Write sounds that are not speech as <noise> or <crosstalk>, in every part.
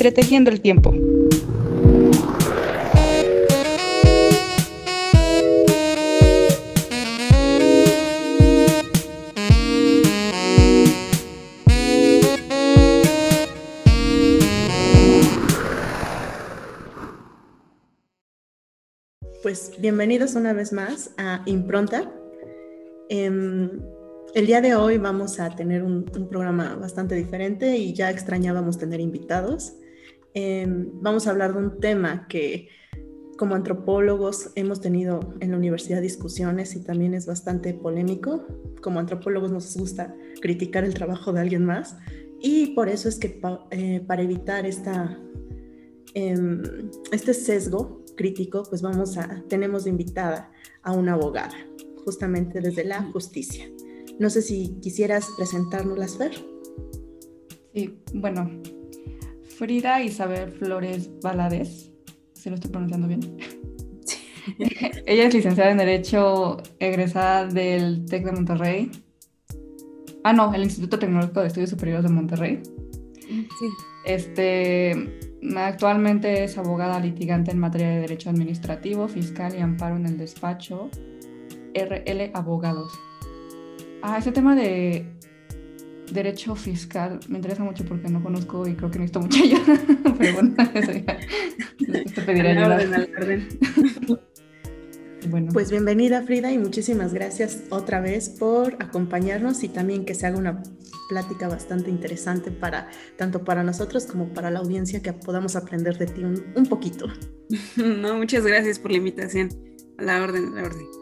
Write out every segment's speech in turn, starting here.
Entretejiendo el tiempo. Pues bienvenidos una vez más a Impronta. Em, el día de hoy vamos a tener un, programa bastante diferente y ya extrañábamos tener invitados. Em, vamos a hablar de un tema que como antropólogos hemos tenido en la universidad discusiones y también es bastante polémico. Como antropólogos nos gusta criticar el trabajo de alguien más y por eso es que eh, para evitar esta, em, este sesgo crítico, pues vamos a, tenemos invitada a una abogada, justamente desde la justicia. No sé si quisieras presentarnos Fer. Sí, bueno, Frida Isabel Flores Valadez, si lo estoy pronunciando bien. <laughs> Ella es licenciada en Derecho, egresada del TEC de Monterrey. Ah, no, el Instituto Tecnológico de Estudios Superiores de Monterrey. Sí. Este, actualmente es abogada litigante en materia de Derecho Administrativo, Fiscal y Amparo en el despacho RL Abogados. Ah, ese tema de derecho fiscal me interesa mucho porque no conozco y creo que necesito mucha ayuda. <laughs> Pero bueno, <laughs> eso ya. Te pediré ayuda. <laughs> Bueno. Pues bienvenida Frida y muchísimas gracias otra vez por acompañarnos y también que se haga una plática bastante interesante para tanto para nosotros como para la audiencia que podamos aprender de ti un, un poquito. No, muchas gracias por la invitación. A la orden, a la orden.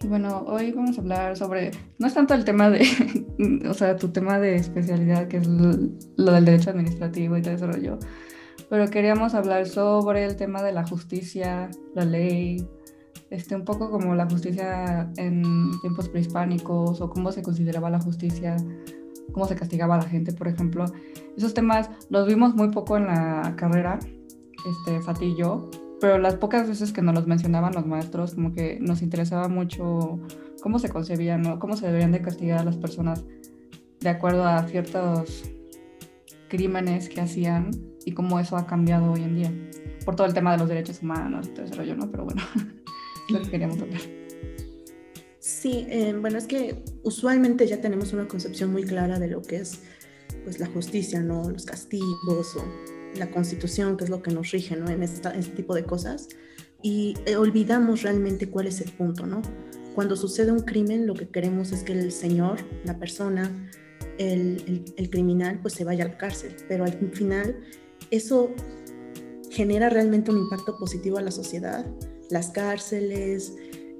Y bueno, hoy vamos a hablar sobre, no es tanto el tema de, <laughs> o sea, tu tema de especialidad, que es lo, del derecho administrativo y todo eso rollo, pero queríamos hablar sobre el tema de la justicia, la ley, este, un poco como la justicia en tiempos prehispánicos o cómo se consideraba la justicia, cómo se castigaba a la gente, por ejemplo. Esos temas los vimos muy poco en la carrera, este, Fati y yo, pero las pocas veces que nos los mencionaban los maestros, como que nos interesaba mucho cómo se concebían, ¿no? cómo se deberían de castigar a las personas de acuerdo a ciertos crímenes que hacían y cómo eso ha cambiado hoy en día, por todo el tema de los derechos humanos y todo ¿no? Pero bueno, <laughs> lo que queríamos hablar. Sí, eh, bueno, es que usualmente ya tenemos una concepción muy clara de lo que es pues la justicia, ¿no? Los castigos o la constitución, que es lo que nos rige ¿no? en este tipo de cosas, y eh, olvidamos realmente cuál es el punto, ¿no? Cuando sucede un crimen, lo que queremos es que el señor, la persona, el, el, criminal, pues se vaya a la cárcel, pero al final eso genera realmente un impacto positivo a la sociedad, las cárceles,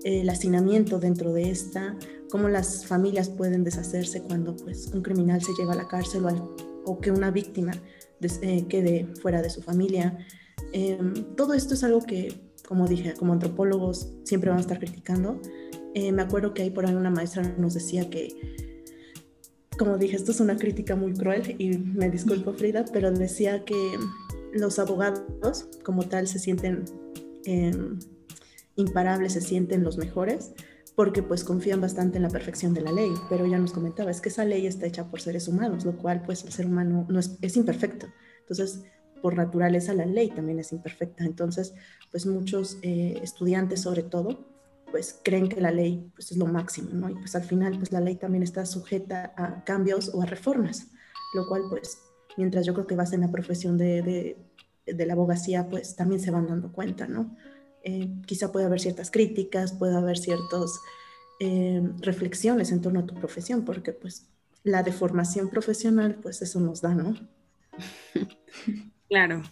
el hacinamiento dentro de esta, cómo las familias pueden deshacerse cuando pues un criminal se lleva a la cárcel o, o que una víctima eh, quede fuera de su familia. Em, todo esto es algo que, como dije, como antropólogos siempre vamos a estar criticando. Eh, me acuerdo que ahí por ahí una maestra nos decía que, como dije, esto es una crítica muy cruel y me disculpo Frida, pero decía que los abogados como tal se sienten em, imparables, se sienten los mejores, porque pues confían bastante en la perfección de la ley, pero ya nos comentaba, es que esa ley está hecha por seres humanos, lo cual pues el ser humano no es, es imperfecto. Entonces, por naturaleza la ley también es imperfecta. Entonces, pues muchos eh, estudiantes sobre todo, pues creen que la ley pues, es lo máximo, ¿no? Y pues al final, pues la ley también está sujeta a cambios o a reformas, lo cual pues, mientras yo creo que vas en la profesión de, de, de la abogacía, pues también se van dando cuenta, ¿no? Eh, quizá puede haber ciertas críticas, puede haber ciertas eh, reflexiones en torno a tu profesión, porque pues la deformación profesional, pues eso nos da, ¿no? <laughs> Claro.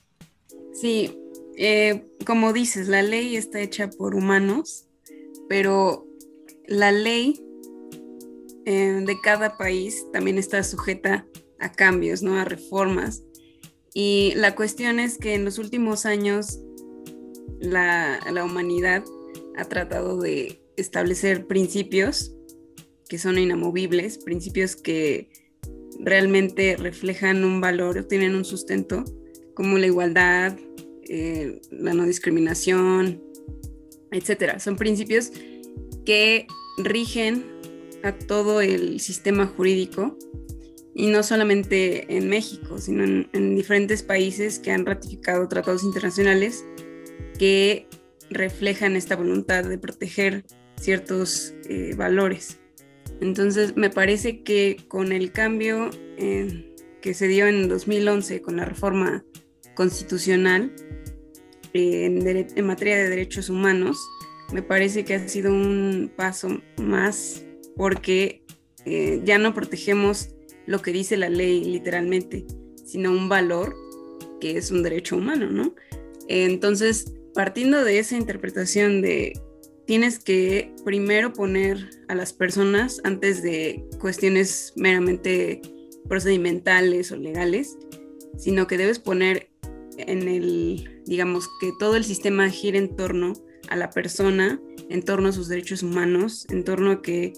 Sí, eh, como dices, la ley está hecha por humanos, pero la ley de cada país también está sujeta a cambios, ¿no? A reformas. Y la cuestión es que en los últimos años la, humanidad ha tratado de establecer principios que son inamovibles, principios que realmente reflejan un valor o tienen un sustento, como la igualdad, eh, la no discriminación, etc. Son principios que rigen a todo el sistema jurídico y no solamente en México, sino en, diferentes países que han ratificado tratados internacionales que reflejan esta voluntad de proteger ciertos eh, valores. Entonces, me parece que con el cambio eh, que se dio en 2011 con la reforma constitucional eh, en, materia de derechos humanos, me parece que ha sido un paso más porque ya no protegemos lo que dice la ley literalmente, sino un valor que es un derecho humano, ¿no? Entonces, partiendo de esa interpretación de tienes que primero poner a las personas antes de cuestiones meramente procedimentales o legales, sino que debes poner en el, digamos, que todo el sistema gire en torno a la persona, en torno a sus derechos humanos, en torno a que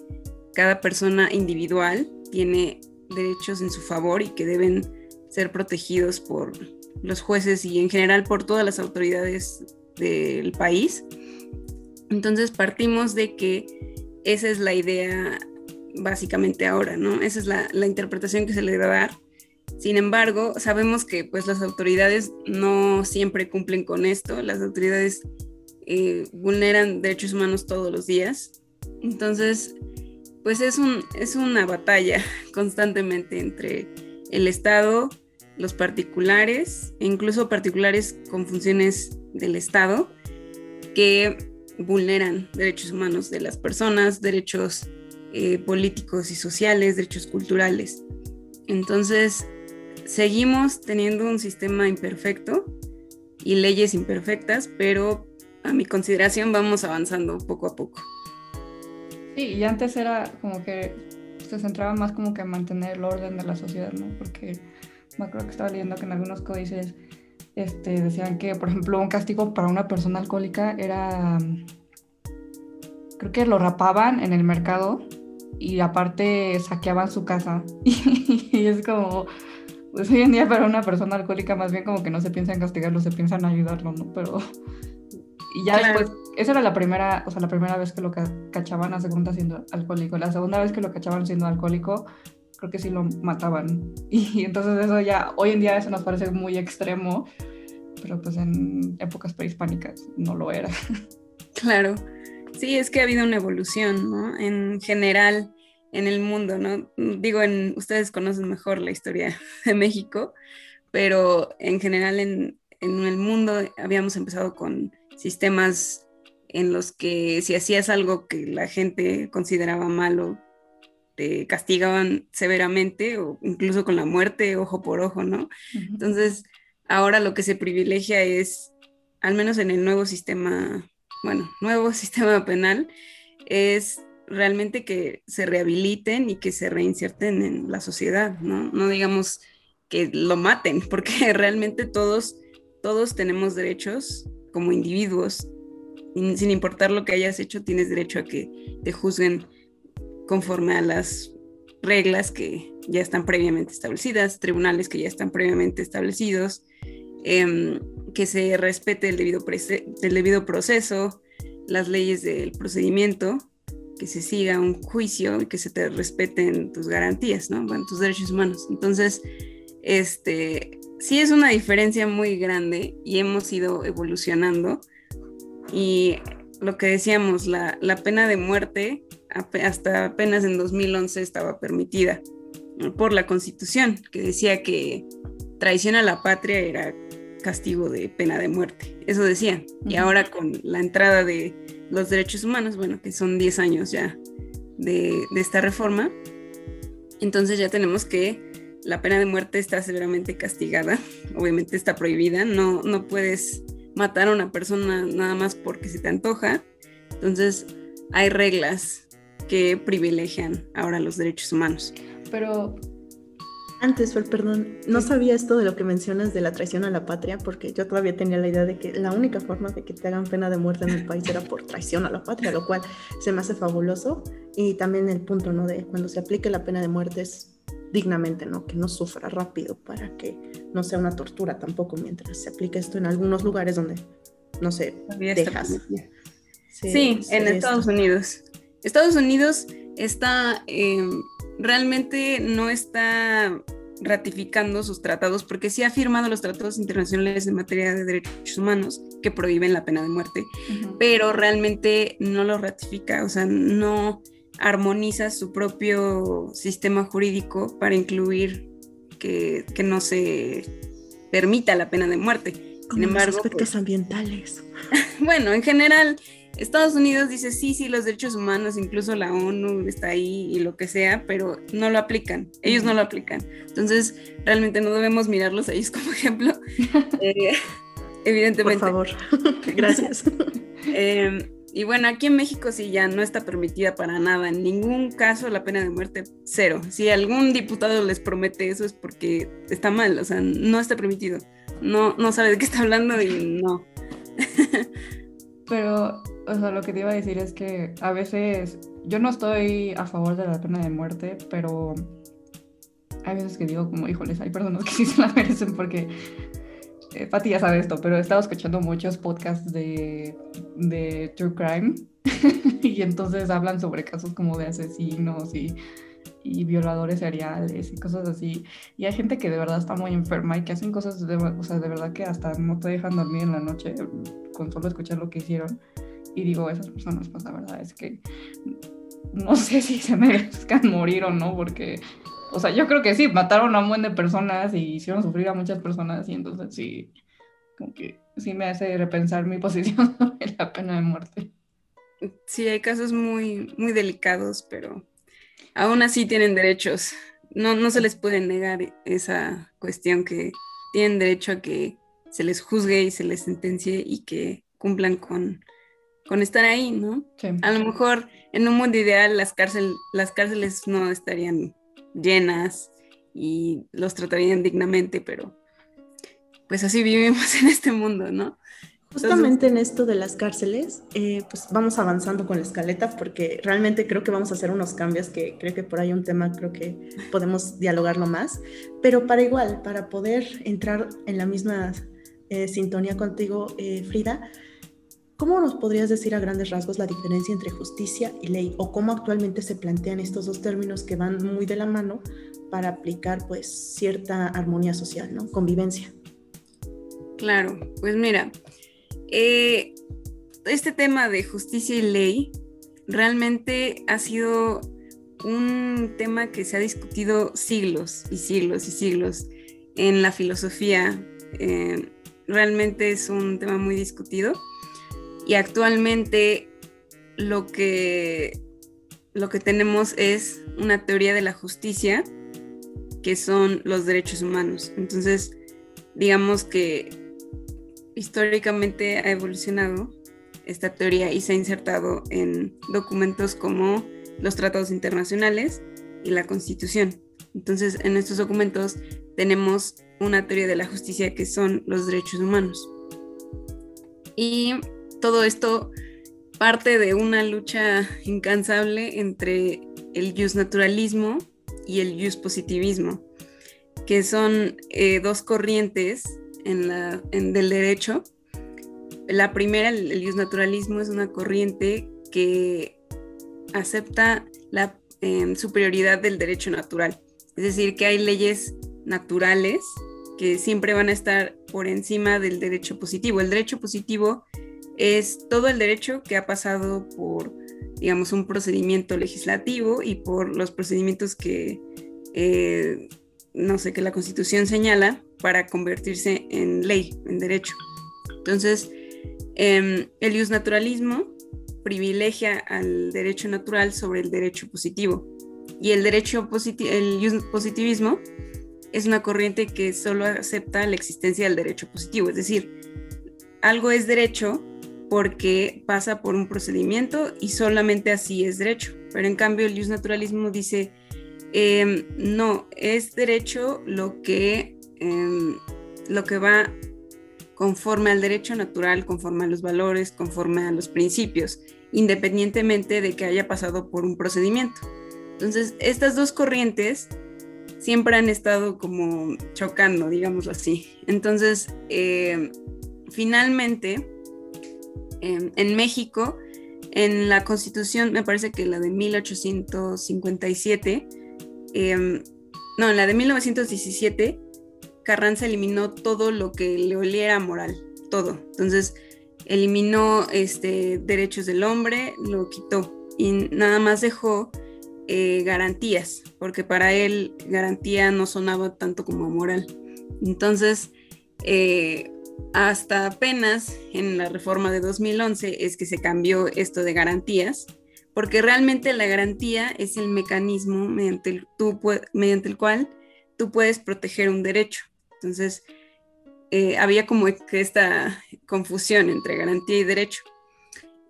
cada persona individual tiene derechos en su favor y que deben ser protegidos por los jueces y en general por todas las autoridades del país. Entonces partimos de que esa es la idea básicamente ahora, ¿no? Esa es la, interpretación que se le debe dar. Sin embargo, sabemos que pues las autoridades no siempre cumplen con esto, las autoridades eh, vulneran derechos humanos todos los días. Entonces, pues es, un, es una batalla <laughs> constantemente entre el Estado, los particulares, e incluso particulares con funciones del Estado, que vulneran derechos humanos de las personas, derechos eh, políticos y sociales, derechos culturales. Entonces, seguimos teniendo un sistema imperfecto y leyes imperfectas, pero a mi consideración vamos avanzando poco a poco. Sí, y antes era como que se centraba más como que en mantener el orden de la sociedad, ¿no? Porque me acuerdo que estaba leyendo que en algunos códices este, decían que, por ejemplo, un castigo para una persona alcohólica era, creo que lo rapaban en el mercado y aparte saqueaban su casa. <laughs> y es como, pues hoy en día para una persona alcohólica más bien como que no se piensa en castigarlo, se piensa en ayudarlo, ¿no? Pero y ya después, esa era la primera, o sea, la primera vez que lo cachaban a segunda siendo alcohólico. La segunda vez que lo cachaban siendo alcohólico, creo que sí lo mataban. <laughs> Y entonces eso ya, hoy en día eso nos parece muy extremo, pero pues en épocas prehispánicas no lo era. <laughs> Claro. Sí, es que ha habido una evolución, ¿no? En general en el mundo, ¿no? Digo, en, ustedes conocen mejor la historia <laughs> de México, pero en general en, en el mundo habíamos empezado con sistemas en los que si hacías algo que la gente consideraba malo, te castigaban severamente o incluso con la muerte, ojo por ojo, ¿no? Entonces, ahora lo que se privilegia es, al menos en el nuevo sistema, bueno, <laughs> nuevo sistema penal, es realmente que se rehabiliten y que se reinserten en la sociedad, ¿no? No digamos que lo maten, <laughs> porque realmente todos, todos tenemos derechos como individuos, sin importar lo que hayas hecho, tienes derecho a que te juzguen conforme a las reglas que ya están previamente establecidas, tribunales que ya están previamente establecidos, em, que se respete el debido, proceso, las leyes del procedimiento, que se siga un juicio y que se te respeten tus garantías, ¿no? Bueno, tus derechos humanos. Entonces, este, sí es una diferencia muy grande y hemos ido evolucionando. Y lo que decíamos, la, pena de muerte hasta apenas en 2011 estaba permitida por la constitución, que decía que traición a la patria era castigo de pena de muerte. Eso decía. Y ahora con la entrada de los derechos humanos, bueno, que son 10 años ya de, de esta reforma, entonces ya tenemos que la pena de muerte está severamente castigada, obviamente está prohibida, no, no puedes matar a una persona nada más porque se te antoja, entonces hay reglas que privilegian ahora los derechos humanos. Pero antes, perdón, no sabía esto de lo que mencionas de la traición a la patria, porque yo todavía tenía la idea de que la única forma de que te hagan pena de muerte en el país era por traición a la patria, lo cual se me hace fabuloso. Y también el punto, ¿no? De cuando se aplique la pena de muerte es dignamente, ¿no? Que no sufra rápido para que no sea una tortura tampoco mientras se aplique esto en algunos lugares donde, no sé, dejas. Sí, en Estados Unidos. Estados Unidos está em, realmente no está ratificando sus tratados, porque sí ha firmado los tratados internacionales en materia de derechos humanos que prohíben la pena de muerte, pero realmente no lo ratifica, o sea, no armoniza su propio sistema jurídico para incluir que, que no se permita la pena de muerte. Sin embargo, aspectos pues ambientales. <laughs> bueno, en general, Estados Unidos dice sí, sí, los derechos humanos, incluso la ONU está ahí y lo que sea, pero no lo aplican, ellos no lo aplican. Entonces, realmente no debemos mirarlos a ellos como <laughs> ejemplo. Eh, evidentemente. Por favor, <laughs> gracias. Em, y bueno, aquí en México sí ya no está permitida para nada, en ningún caso la pena de muerte, cero. Si algún diputado les promete eso es porque está mal, o sea, no está permitido. No, no sabe de qué está hablando y no. <laughs> Pero, o sea, lo que te iba a decir es que a veces yo no estoy a favor de la pena de muerte, pero hay veces que digo como, híjoles, hay personas que sí se la <laughs> merecen porque eh, Pati ya sabe esto, pero he estado escuchando muchos podcasts de, de True Crime <laughs> y entonces hablan sobre casos como de asesinos y, y, violadores seriales y cosas así. Y hay gente que de verdad está muy enferma y que hacen cosas, de, o sea, de verdad que hasta no te dejan dormir en la noche con solo escuchar lo que hicieron. Y digo, esas personas, pues la verdad es que no sé si se <laughs> merezcan morir o no, porque, o sea, yo creo que sí, mataron a un buen de personas y hicieron sufrir a muchas personas y entonces sí, como que sí me hace repensar mi <laughs> posición sobre la pena de muerte. Sí, hay casos muy, muy delicados, pero aún así tienen derechos. No, no se les puede negar esa cuestión que tienen derecho a que se les juzgue y se les sentencie y que cumplan con, con estar ahí, ¿no? A lo mejor en un mundo ideal las, cárcel, las cárceles no estarían llenas y los tratarían dignamente, pero pues así vivimos <laughs> en este mundo, ¿no? Justamente en esto de las cárceles, eh, pues vamos avanzando con la escaleta porque realmente creo que vamos a hacer unos cambios que creo que por ahí un tema creo que podemos dialogarlo más, pero para igual, para poder entrar en la misma eh, sintonía contigo, eh, Frida. ¿Cómo nos podrías decir a grandes rasgos la diferencia entre justicia y ley o cómo actualmente se plantean estos dos términos que van muy de la mano para aplicar pues cierta armonía social, ¿no? Convivencia. Claro, pues mira, eh, este tema de justicia y ley realmente ha sido un tema que se ha discutido siglos y siglos y siglos en la filosofía, realmente es un tema muy discutido y actualmente lo que, lo que tenemos es una teoría de la justicia que son los derechos humanos. Entonces, digamos que históricamente ha evolucionado esta teoría y se ha insertado en documentos como los tratados internacionales y la constitución. Entonces, en estos documentos tenemos una teoría de la justicia que son los derechos humanos. Y todo esto parte de una lucha incansable entre el naturalismo y el positivismo, que son eh, dos corrientes en la, del derecho. La primera, el, naturalismo, es una corriente que acepta la em, superioridad del derecho natural, es decir, que hay leyes naturales que siempre van a estar por encima del derecho positivo. El derecho positivo es todo el derecho que ha pasado por, digamos, un procedimiento legislativo y por los procedimientos que, eh, no sé, que la Constitución señala para convertirse en ley, en derecho. Entonces, em, el naturalismo privilegia al derecho natural sobre el derecho positivo y el derecho positivismo es una corriente que solo acepta la existencia del derecho positivo, es decir, algo es derecho porque pasa por un procedimiento y solamente así es derecho. Pero en cambio el naturalismo dice, em, no, es derecho lo que, em, lo que va conforme al derecho natural, conforme a los valores, conforme a los principios, independientemente de que haya pasado por un procedimiento. Entonces, estas dos corrientes siempre han estado como chocando, digámoslo así. Entonces, eh, finalmente, em, en México en la constitución, me parece que la de 1857, em, no, la de 1917, Carranza eliminó todo lo que le oliera moral, todo. Entonces, eliminó este, derechos del hombre, lo quitó y nada más dejó eh, garantías, porque para él garantía no sonaba tanto como moral. Entonces, eh, hasta apenas en la reforma de 2011 es que se cambió esto de garantías, porque realmente la garantía es el mecanismo mediante el, mediante el cual tú puedes proteger un derecho. Entonces, eh, había como que esta confusión entre garantía y derecho.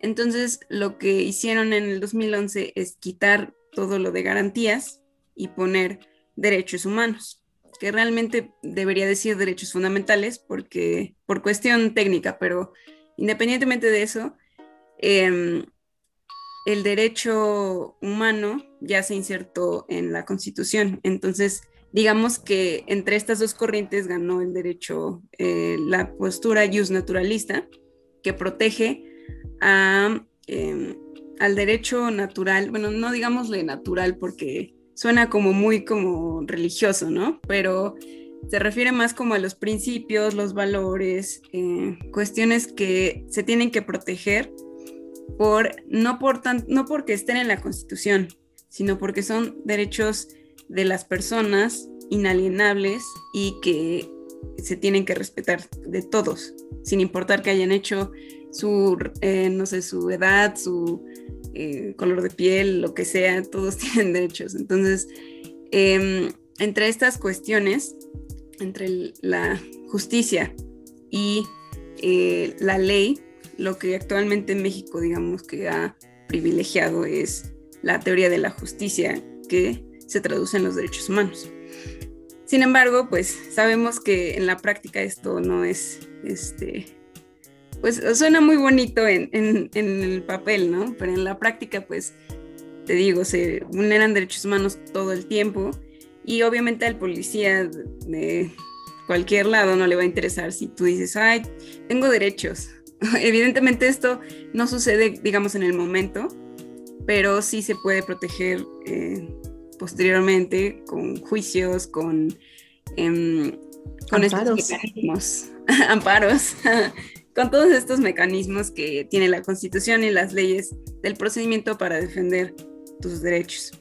Entonces, lo que hicieron en el 2011 es quitar todo lo de garantías y poner derechos humanos que realmente debería decir derechos fundamentales porque por cuestión técnica, pero independientemente de eso, em, el derecho humano ya se insertó en la Constitución. Entonces, digamos que entre estas dos corrientes ganó el derecho, eh, la postura jus naturalista, que protege em, al derecho natural, bueno, no digamosle natural porque suena como muy como religioso, ¿no? Pero se refiere más como a los principios, los valores, eh, cuestiones que se tienen que proteger por no, por no porque estén en la Constitución, sino porque son derechos de las personas inalienables y que se tienen que respetar de todos, sin importar que hayan hecho su, eh, no sé, su edad, su eh, color de piel, lo que sea, <laughs> todos tienen derechos. Entonces, em, entre estas cuestiones, entre la justicia y eh, la ley, lo que actualmente en México, digamos, que ha privilegiado es la teoría de la justicia que se traduce en los derechos humanos. Sin embargo, pues sabemos que en la práctica esto no es este, pues suena muy bonito en, el papel, ¿no? Pero en la práctica, pues, te digo, se vulneran derechos humanos todo el tiempo y obviamente al policía de cualquier lado no le va a interesar si tú dices, ay, tengo derechos. <laughs> Evidentemente esto no sucede, digamos, en el momento, pero sí se puede proteger eh, posteriormente con juicios, con, em, con estos mecanismos, <laughs> amparos, <laughs> con todos estos mecanismos que tiene la Constitución y las leyes del procedimiento para defender tus derechos.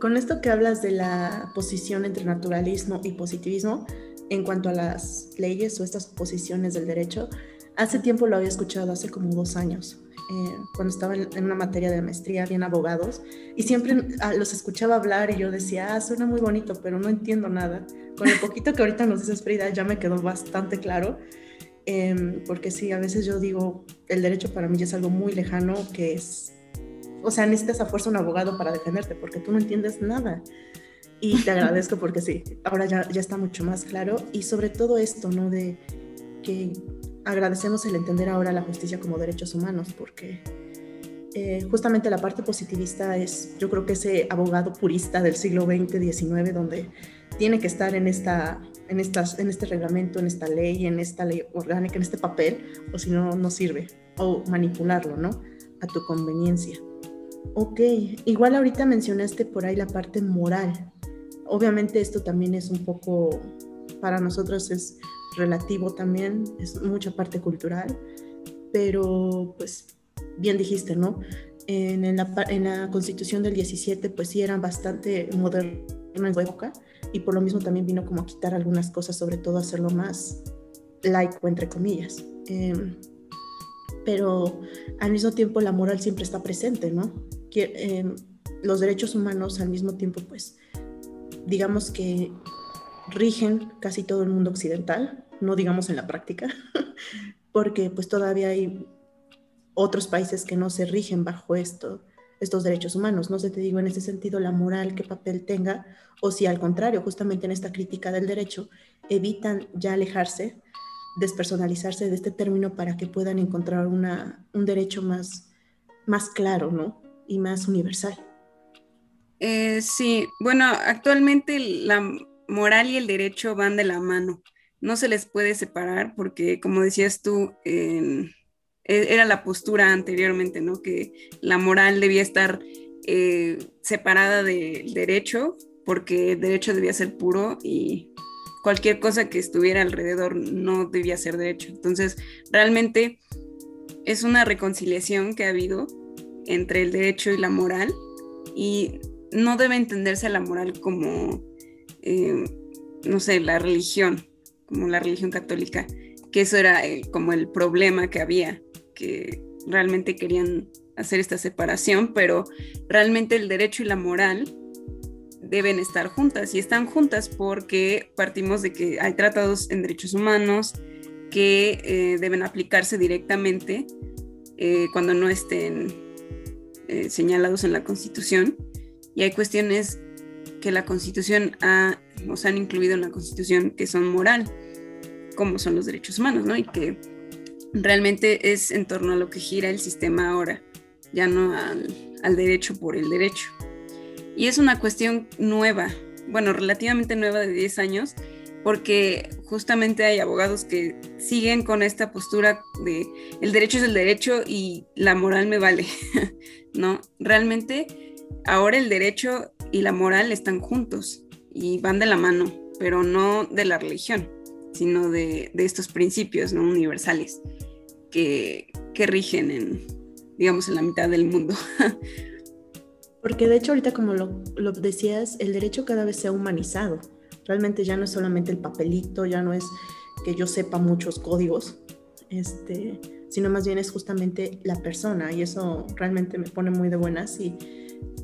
Con esto que hablas de la posición entre naturalismo y positivismo, en cuanto a las leyes o estas posiciones del derecho, hace tiempo lo había escuchado, hace como dos años, eh, cuando estaba en, una materia de maestría, bien abogados, y siempre ah, los escuchaba hablar y yo decía, ah, suena muy bonito, pero no entiendo nada. Con el poquito que ahorita nos dices, Frida, ya me quedó bastante claro. Em, porque sí, a veces yo digo, el derecho para mí es algo muy lejano que es, o sea, necesitas a fuerza un abogado para defenderte porque tú no entiendes nada. Y te <laughs> agradezco porque sí, ahora ya, ya está mucho más claro y sobre todo esto, ¿no? De que agradecemos el entender ahora la justicia como derechos humanos porque eh, justamente la parte positivista es, yo creo que ese abogado purista del siglo XX, XIX, donde tiene que estar en esta en, estas, en este reglamento, en esta ley, en esta ley orgánica, en este papel, o si no, no sirve. O manipularlo, ¿no? A tu conveniencia. Ok, igual ahorita mencionaste por ahí la parte moral. Obviamente esto también es un poco, para nosotros es relativo también, es mucha parte cultural, pero pues bien dijiste, ¿no? En, la, en la constitución del 17 pues sí eran bastante modernos en su época, y por lo mismo también vino como a quitar algunas cosas, sobre todo hacerlo más laico, entre comillas. Em, pero al mismo tiempo la moral siempre está presente, ¿no? Em, los derechos humanos al mismo tiempo, pues, digamos que rigen casi todo el mundo occidental, no digamos en la práctica, <laughs> porque pues todavía hay otros países que no se rigen bajo esto, estos derechos humanos. No sé, te digo en ese sentido la moral, qué papel tenga, o si al contrario, justamente en esta crítica del derecho, evitan ya alejarse, despersonalizarse de este término para que puedan encontrar una, un derecho más, más claro, ¿no? Y más universal. Eh, sí, bueno, actualmente la moral y el derecho van de la mano. No se les puede separar porque, como decías tú, e, era la postura anteriormente, ¿no? Que la moral debía estar eh, separada del derecho, porque el derecho debía ser puro y cualquier cosa que estuviera alrededor no debía ser derecho. Entonces, realmente es una reconciliación que ha habido entre el derecho y la moral y no debe entenderse la moral como, eh, no sé, la religión, como la religión católica, que eso era como el problema que había, que realmente querían hacer esta separación, pero realmente el derecho y la moral deben estar juntas y están juntas porque partimos de que hay tratados en derechos humanos que eh, deben aplicarse directamente eh, cuando no estén señalados en la Constitución y hay cuestiones que la Constitución ha, nos han incluido en la Constitución que son moral, como son los derechos humanos, ¿no? Y que realmente es en torno a lo que gira el sistema ahora, ya no al, derecho por el derecho. Y es una cuestión nueva, bueno, relativamente nueva de 10 años, porque justamente hay abogados que siguen con esta postura de el derecho es el derecho y la moral me vale, <laughs> ¿no? Realmente ahora el derecho y la moral están juntos y van de la mano, pero no de la religión, sino de, estos principios ¿no? universales que, rigen en, digamos, en la mitad del mundo. <laughs> Porque de hecho ahorita como lo, lo, decías, el derecho cada vez se ha humanizado. Realmente ya no es solamente el papelito, ya no es que yo sepa muchos códigos, este, sino más bien es justamente la persona y eso realmente me pone muy de buenas y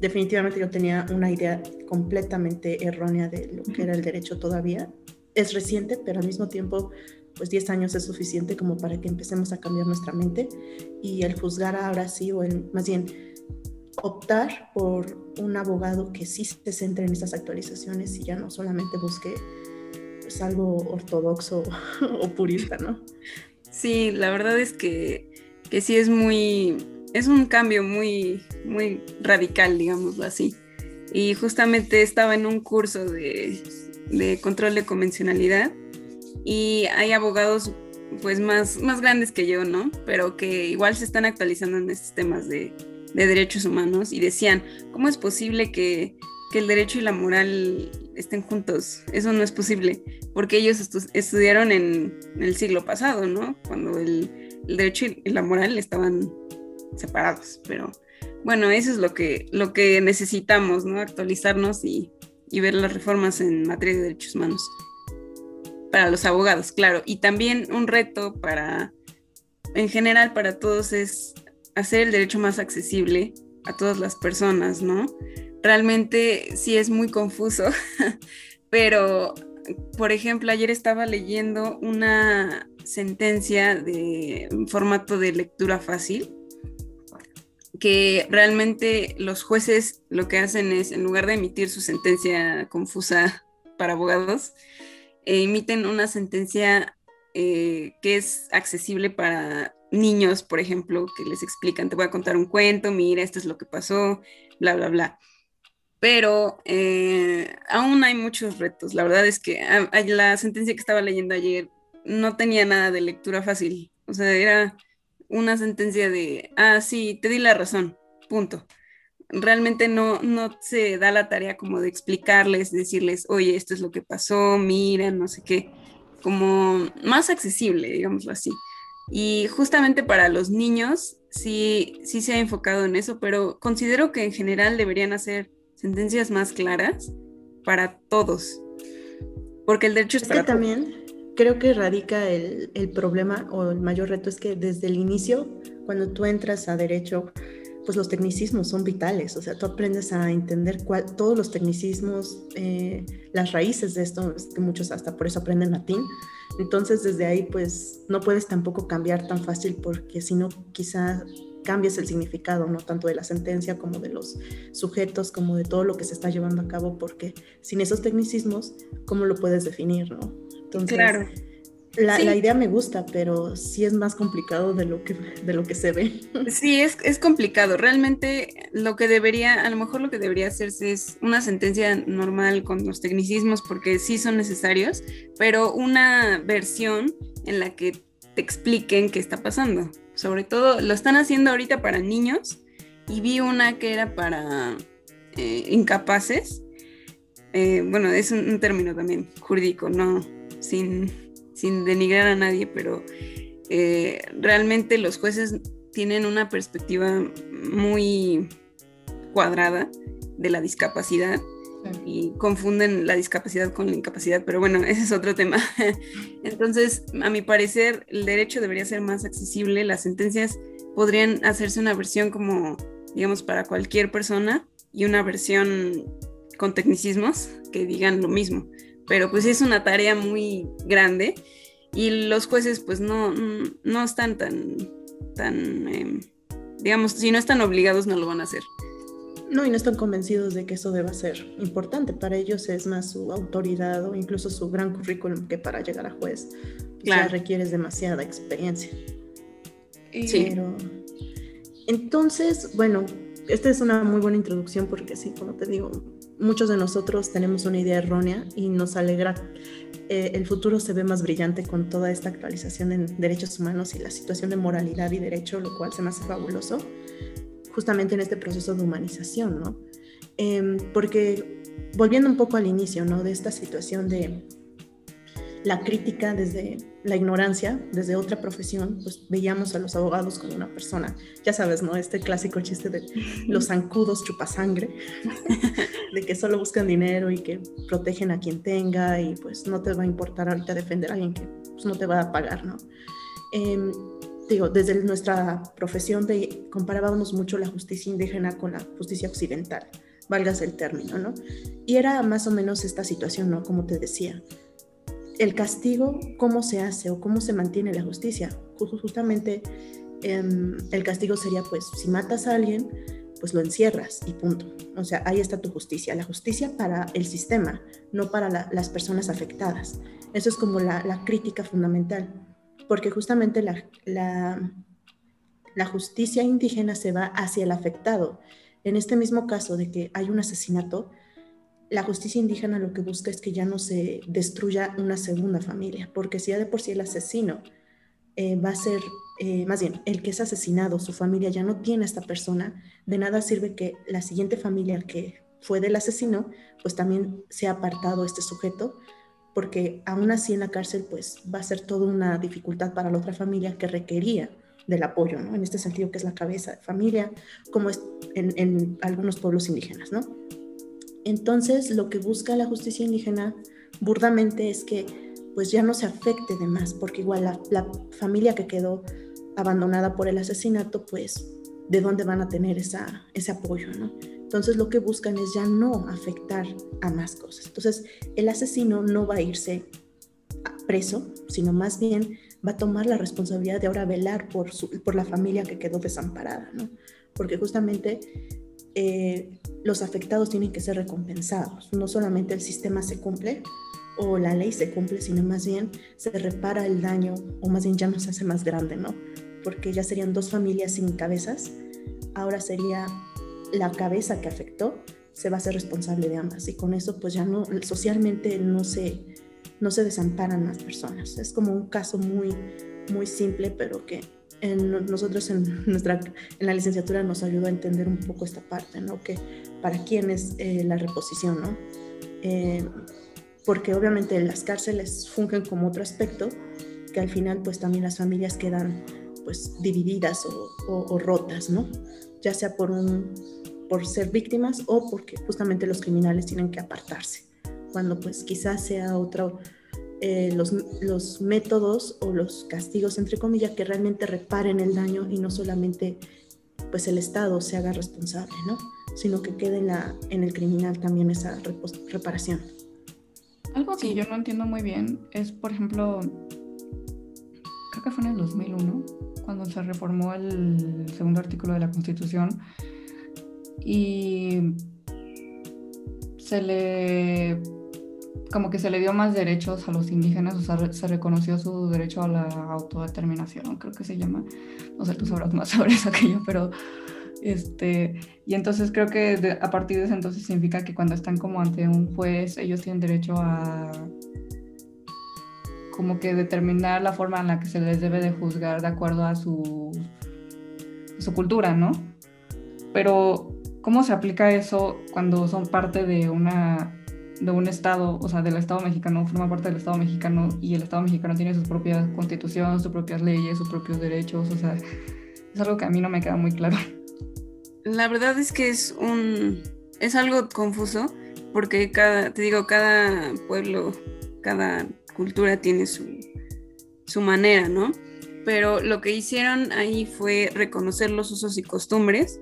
definitivamente yo tenía una idea completamente errónea de lo que era el derecho todavía. Es reciente, pero al mismo tiempo, pues 10 años es suficiente como para que empecemos a cambiar nuestra mente y el juzgar ahora sí, o el, más bien optar por un abogado que sí se centre en esas actualizaciones y ya no solamente busque pues, algo ortodoxo <laughs> o purista, ¿no? Sí, la verdad es que, que sí es muy, es un cambio muy, muy radical, digámoslo así. Y justamente estaba en un curso de, control de convencionalidad y hay abogados pues más, más grandes que yo, ¿no? Pero que igual se están actualizando en estos temas de, derechos humanos y decían, ¿cómo es posible que, el derecho y la moral estén juntos? Eso no es posible, porque ellos estudiaron en, el siglo pasado, ¿no? Cuando el, el derecho y la moral estaban separados, pero bueno, eso es lo que, lo que necesitamos, ¿no? Actualizarnos y, ver las reformas en materia de derechos humanos para los abogados, claro. Y también un reto para, en general, para todos es hacer el derecho más accesible a todas las personas, ¿no? Realmente sí es muy confuso, <laughs> pero, por ejemplo, ayer estaba leyendo una sentencia de formato de lectura fácil que realmente los jueces lo que hacen es, en lugar de emitir su sentencia confusa <laughs> para abogados, eh, emiten una sentencia eh, que es accesible para niños, por ejemplo, que les explican, te voy a contar un cuento, mira, esto es lo que pasó, bla, bla, bla. Pero eh, aún hay muchos retos. La verdad es que ah, la sentencia que estaba leyendo ayer no tenía nada de lectura fácil. O sea, era una sentencia de, ah, sí, te di la razón, punto. Realmente no, no se da la tarea como de explicarles, decirles, oye, esto es lo que pasó, mira, no sé qué, como más accesible, digámoslo así. Y justamente para los niños sí, sí se ha enfocado en eso, pero considero que en general deberían hacer sentencias más claras para todos, porque el derecho es, para también creo que radica el, problema o el mayor reto es que desde el inicio, cuando tú entras a derecho, pues los tecnicismos son vitales, o sea, tú aprendes a entender todos los tecnicismos, eh, las raíces de esto, que muchos hasta por eso aprenden latín. Entonces, desde ahí, pues no puedes tampoco cambiar tan fácil porque si no, quizá cambies el significado, no tanto de la sentencia como de los sujetos, como de todo lo que se está llevando a cabo, porque sin esos tecnicismos, ¿cómo lo puedes definir, no? Entonces, claro. La, idea me gusta, pero sí es más complicado de lo que, de lo que se ve. <laughs> Sí, es, es complicado. Realmente lo que debería, a lo mejor lo que debería hacerse es una sentencia normal con los tecnicismos, porque sí son necesarios, pero una versión en la que te expliquen qué está pasando. sobre todo lo están haciendo ahorita para niños y vi una que era para eh, incapaces. Eh, bueno, es un, término también jurídico, no sin, sin denigrar a nadie, pero eh, realmente los jueces tienen una perspectiva muy cuadrada de la discapacidad y confunden la discapacidad con la incapacidad, pero bueno, <laughs> ese es otro tema. Entonces, a mi parecer, el derecho debería ser más accesible, las sentencias podrían hacerse una versión como, digamos, para cualquier persona y una versión con tecnicismos que digan lo mismo, pero pues es una tarea muy grande y los jueces pues no, no están tan, tan em, digamos, si no están obligados no lo van a hacer. No, y no están convencidos de que eso deba ser importante. Para ellos es más su autoridad o incluso su gran currículum que para llegar a juez. Pues, ya requieres demasiada experiencia. Sí. Pero, entonces, bueno, esta es una muy buena introducción porque sí, como te digo, muchos de nosotros tenemos una idea errónea y nos alegra. Eh, el futuro se ve más brillante con toda esta actualización en derechos humanos y la situación de moralidad y derecho, lo cual se me hace fabuloso justamente en este proceso de humanización, ¿no? Em, porque volviendo un poco al inicio, ¿no? De esta situación de la crítica desde la ignorancia, desde otra profesión, pues veíamos a los abogados como una persona, ya sabes, ¿no? Este clásico chiste de los zancudos chupasangre, <laughs> de que solo buscan dinero y que protegen a quien tenga y pues no te va a importar ahorita defender a alguien que pues, no te va a pagar, ¿no? Eh, digo, desde nuestra profesión comparábamos mucho la justicia indígena con la justicia occidental, valgas el término, ¿no? Y era más o menos esta situación, ¿no? Como te decía, el castigo, ¿cómo se hace o cómo se mantiene la justicia? Justamente em, el castigo sería, pues, si matas a alguien, pues lo encierras y punto. O sea, ahí está tu justicia. La justicia para el sistema, no para las personas afectadas. Eso es como la, la crítica fundamental porque justamente la, la, justicia indígena se va hacia el afectado. En este mismo caso de que hay un asesinato, la justicia indígena lo que busca es que ya no se destruya una segunda familia, porque si ya de por sí el asesino eh, va a ser, eh, más bien, el que es asesinado, su familia ya no tiene a esta persona, de nada sirve que la siguiente familia que fue del asesino, pues también sea apartado este sujeto, porque aún así en la cárcel pues va a ser toda una dificultad para la otra familia que requería del apoyo, ¿no? En este sentido que es la cabeza de familia, como es en, algunos pueblos indígenas, ¿no? Entonces lo que busca la justicia indígena burdamente es que pues ya no se afecte de más, porque igual la, familia que quedó abandonada por el asesinato, pues de dónde van a tener esa, ese apoyo, ¿no? Entonces lo que buscan es ya no afectar a más cosas. Entonces el asesino no va a irse preso, sino más bien va a tomar la responsabilidad de ahora velar por, por la familia que quedó desamparada, ¿no? Porque justamente eh, los afectados tienen que ser recompensados. No solamente el sistema se cumple o la ley se cumple, sino más bien se repara el daño o más bien ya no se hace más grande, ¿no? Porque ya serían dos familias sin cabezas, ahora sería la cabeza que afectó se va a ser responsable de ambas y con eso pues ya no socialmente no se no se desamparan las personas es como un caso muy muy simple pero que en, nosotros en <laughs> nuestra en la licenciatura nos ayudó a entender un poco esta parte no que para quién es eh, la reposición no eh, porque obviamente las cárceles fungen como otro aspecto que al final pues también las familias quedan pues divididas o rotas no ya sea por, un, por ser víctimas o porque justamente los criminales tienen que apartarse, cuando pues quizás sea otro, eh, los, los, métodos o los castigos, entre comillas, que realmente reparen el daño y no solamente pues el Estado se haga responsable, ¿no? sino que quede en, la, en el criminal también esa reparación. Algo que yo no entiendo muy bien es, por ejemplo, creo que fue en el 2001, cuando se reformó el segundo artículo de la Constitución y se le como que se le dio más derechos a los indígenas, o sea, se reconoció su derecho a la autodeterminación, creo que se llama. No sé, tú sabrás más <laughs> sobre eso que yo, pero este, y entonces creo que a partir de ese entonces significa que cuando están como ante un juez, ellos tienen derecho a como que determinar la forma en la que se les debe de juzgar de acuerdo a su, su cultura, ¿no? Pero, ¿cómo se aplica eso cuando son parte de una de un Estado, o sea, del Estado mexicano, forma parte del Estado mexicano y el Estado mexicano tiene su propia constitución, sus propias leyes, sus propios derechos, o sea, es algo que a mí no me queda muy claro. La verdad es que es un, es algo confuso porque cada, te digo, cada pueblo, cada cultura tiene su, su manera, ¿no? Pero lo que hicieron ahí fue reconocer los usos y costumbres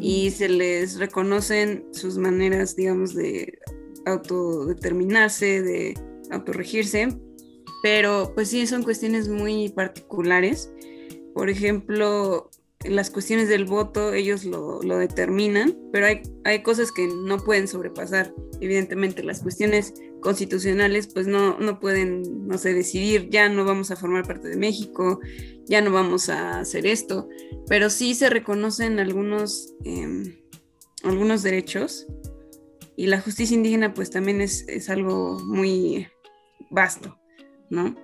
y se les reconocen sus maneras, digamos, de autodeterminarse, de autorregirse, pero pues sí son cuestiones muy particulares. Por ejemplo, las cuestiones del voto ellos lo, determinan, pero hay, hay, cosas que no pueden sobrepasar. Evidentemente, las cuestiones constitucionales pues no, no pueden, no sé, decidir, ya no vamos a formar parte de México, ya no vamos a hacer esto, pero sí se reconocen algunos, em, algunos derechos y la justicia indígena pues también es, algo muy vasto, ¿no?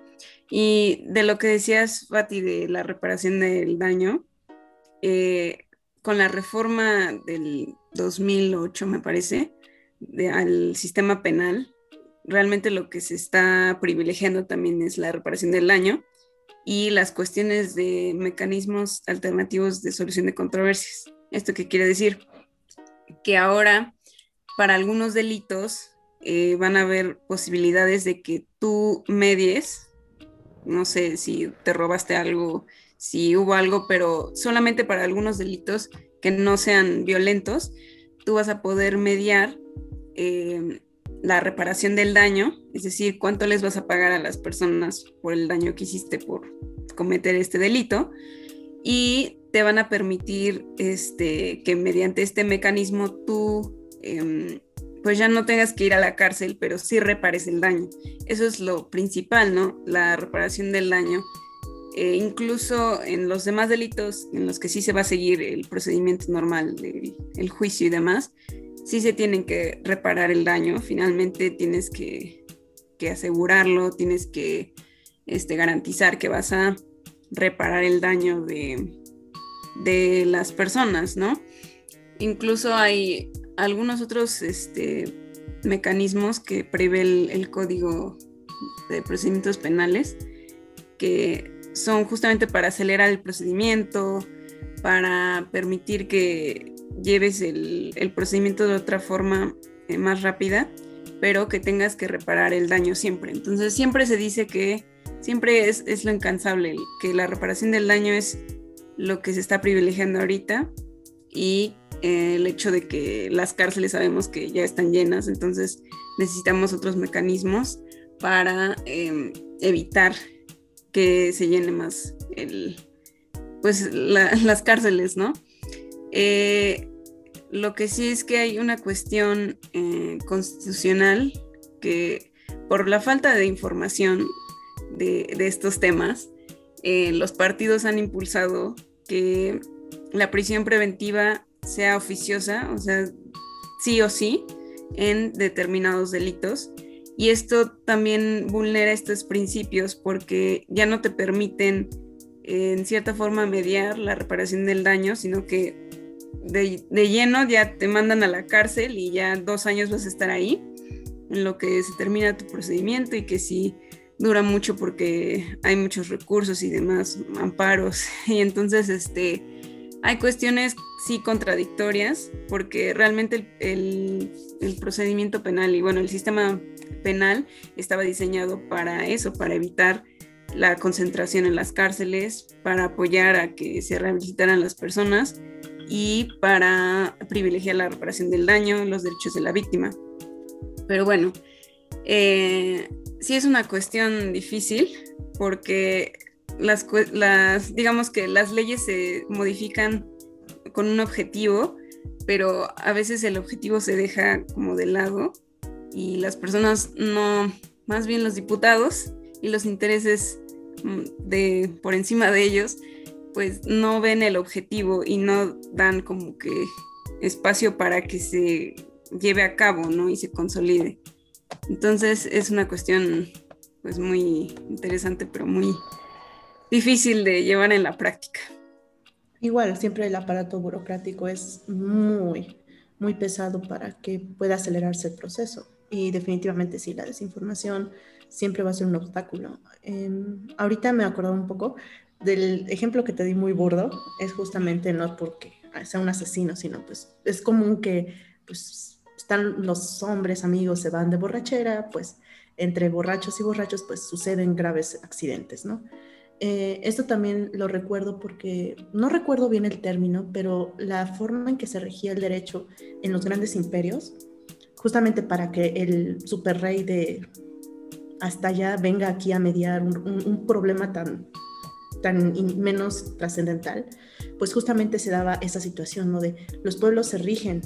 Y de lo que decías, Fati, de la reparación del daño, eh, con la reforma del 2008, me parece, al sistema penal, realmente lo que se está privilegiando también es la reparación del daño y las cuestiones de mecanismos alternativos de solución de controversias. ¿Esto qué quiere decir? Que ahora para algunos delitos eh, van a haber posibilidades de que tú medies, no sé si te robaste algo, si hubo algo, pero solamente para algunos delitos que no sean violentos, tú vas a poder mediar eh, la reparación del daño, es decir, cuánto les vas a pagar a las personas por el daño que hiciste por cometer este delito, y te van a permitir este, que mediante este mecanismo tú Em, pues ya no tengas que ir a la cárcel, pero sí repares el daño. Eso es lo principal, ¿no? La reparación del daño. Eh, incluso en los demás delitos en los que sí se va a seguir el procedimiento normal, el, juicio y demás, sí se tienen que reparar el daño. Finalmente tienes que, asegurarlo, tienes que este, garantizar que vas a reparar el daño de, de las personas, ¿no? Incluso hay algunos otros este, mecanismos que prevé el, Código de Procedimientos Penales, que son justamente para acelerar el procedimiento, para permitir que lleves el, procedimiento de otra forma eh, más rápida, pero que tengas que reparar el daño siempre. Entonces siempre se dice que siempre es, es lo incansable, que la reparación del daño es lo que se está privilegiando ahorita y el hecho de que las cárceles sabemos que ya están llenas, entonces necesitamos otros mecanismos para em, evitar que se llene más el, pues <laughs> las cárceles, ¿no? Eh, lo que sí es que hay una cuestión eh, constitucional que por la falta de información de, estos temas, eh, los partidos han impulsado que la prisión preventiva sea oficiosa, o sea, sí o sí, en determinados delitos. Y esto también vulnera estos principios porque ya no te permiten en cierta forma mediar la reparación del daño, sino que de, lleno ya te mandan a la cárcel y ya dos años vas a estar ahí, en lo que se termina tu procedimiento y que sí dura mucho porque hay muchos recursos y demás amparos. <laughs> Y entonces, este, hay cuestiones sí contradictorias, porque realmente el, procedimiento penal y bueno, el sistema penal estaba diseñado para eso, para evitar la concentración en las cárceles, para apoyar a que se rehabilitaran las personas y para privilegiar la reparación del daño, los derechos de la víctima. Pero bueno, eh, sí es una cuestión difícil porque las, las, digamos que las leyes se modifican con un objetivo, pero a veces el objetivo se deja como de lado y las personas no, más bien los diputados y los intereses mm, de por encima de ellos, pues no ven el objetivo y no dan como que espacio para que se lleve a cabo, ¿no? Y se consolide. Entonces es una cuestión pues muy interesante, pero muy difícil de llevar en la práctica. Igual, siempre el aparato burocrático es muy, muy pesado para que pueda acelerarse el proceso. Y definitivamente sí, la desinformación siempre va a ser un obstáculo. Em, ahorita me he acordado un poco del ejemplo que te di muy burdo, es justamente no porque sea un asesino, sino pues es común que pues están los hombres amigos, se van de borrachera, pues entre borrachos y borrachos pues suceden graves accidentes, ¿no? Eh, esto también lo recuerdo porque no recuerdo bien el término, pero la forma en que se regía el derecho en los grandes imperios, justamente para que el superrey de hasta allá venga aquí a mediar un, problema tan, tan menos trascendental, pues justamente se daba esa situación, ¿no? De los pueblos se rigen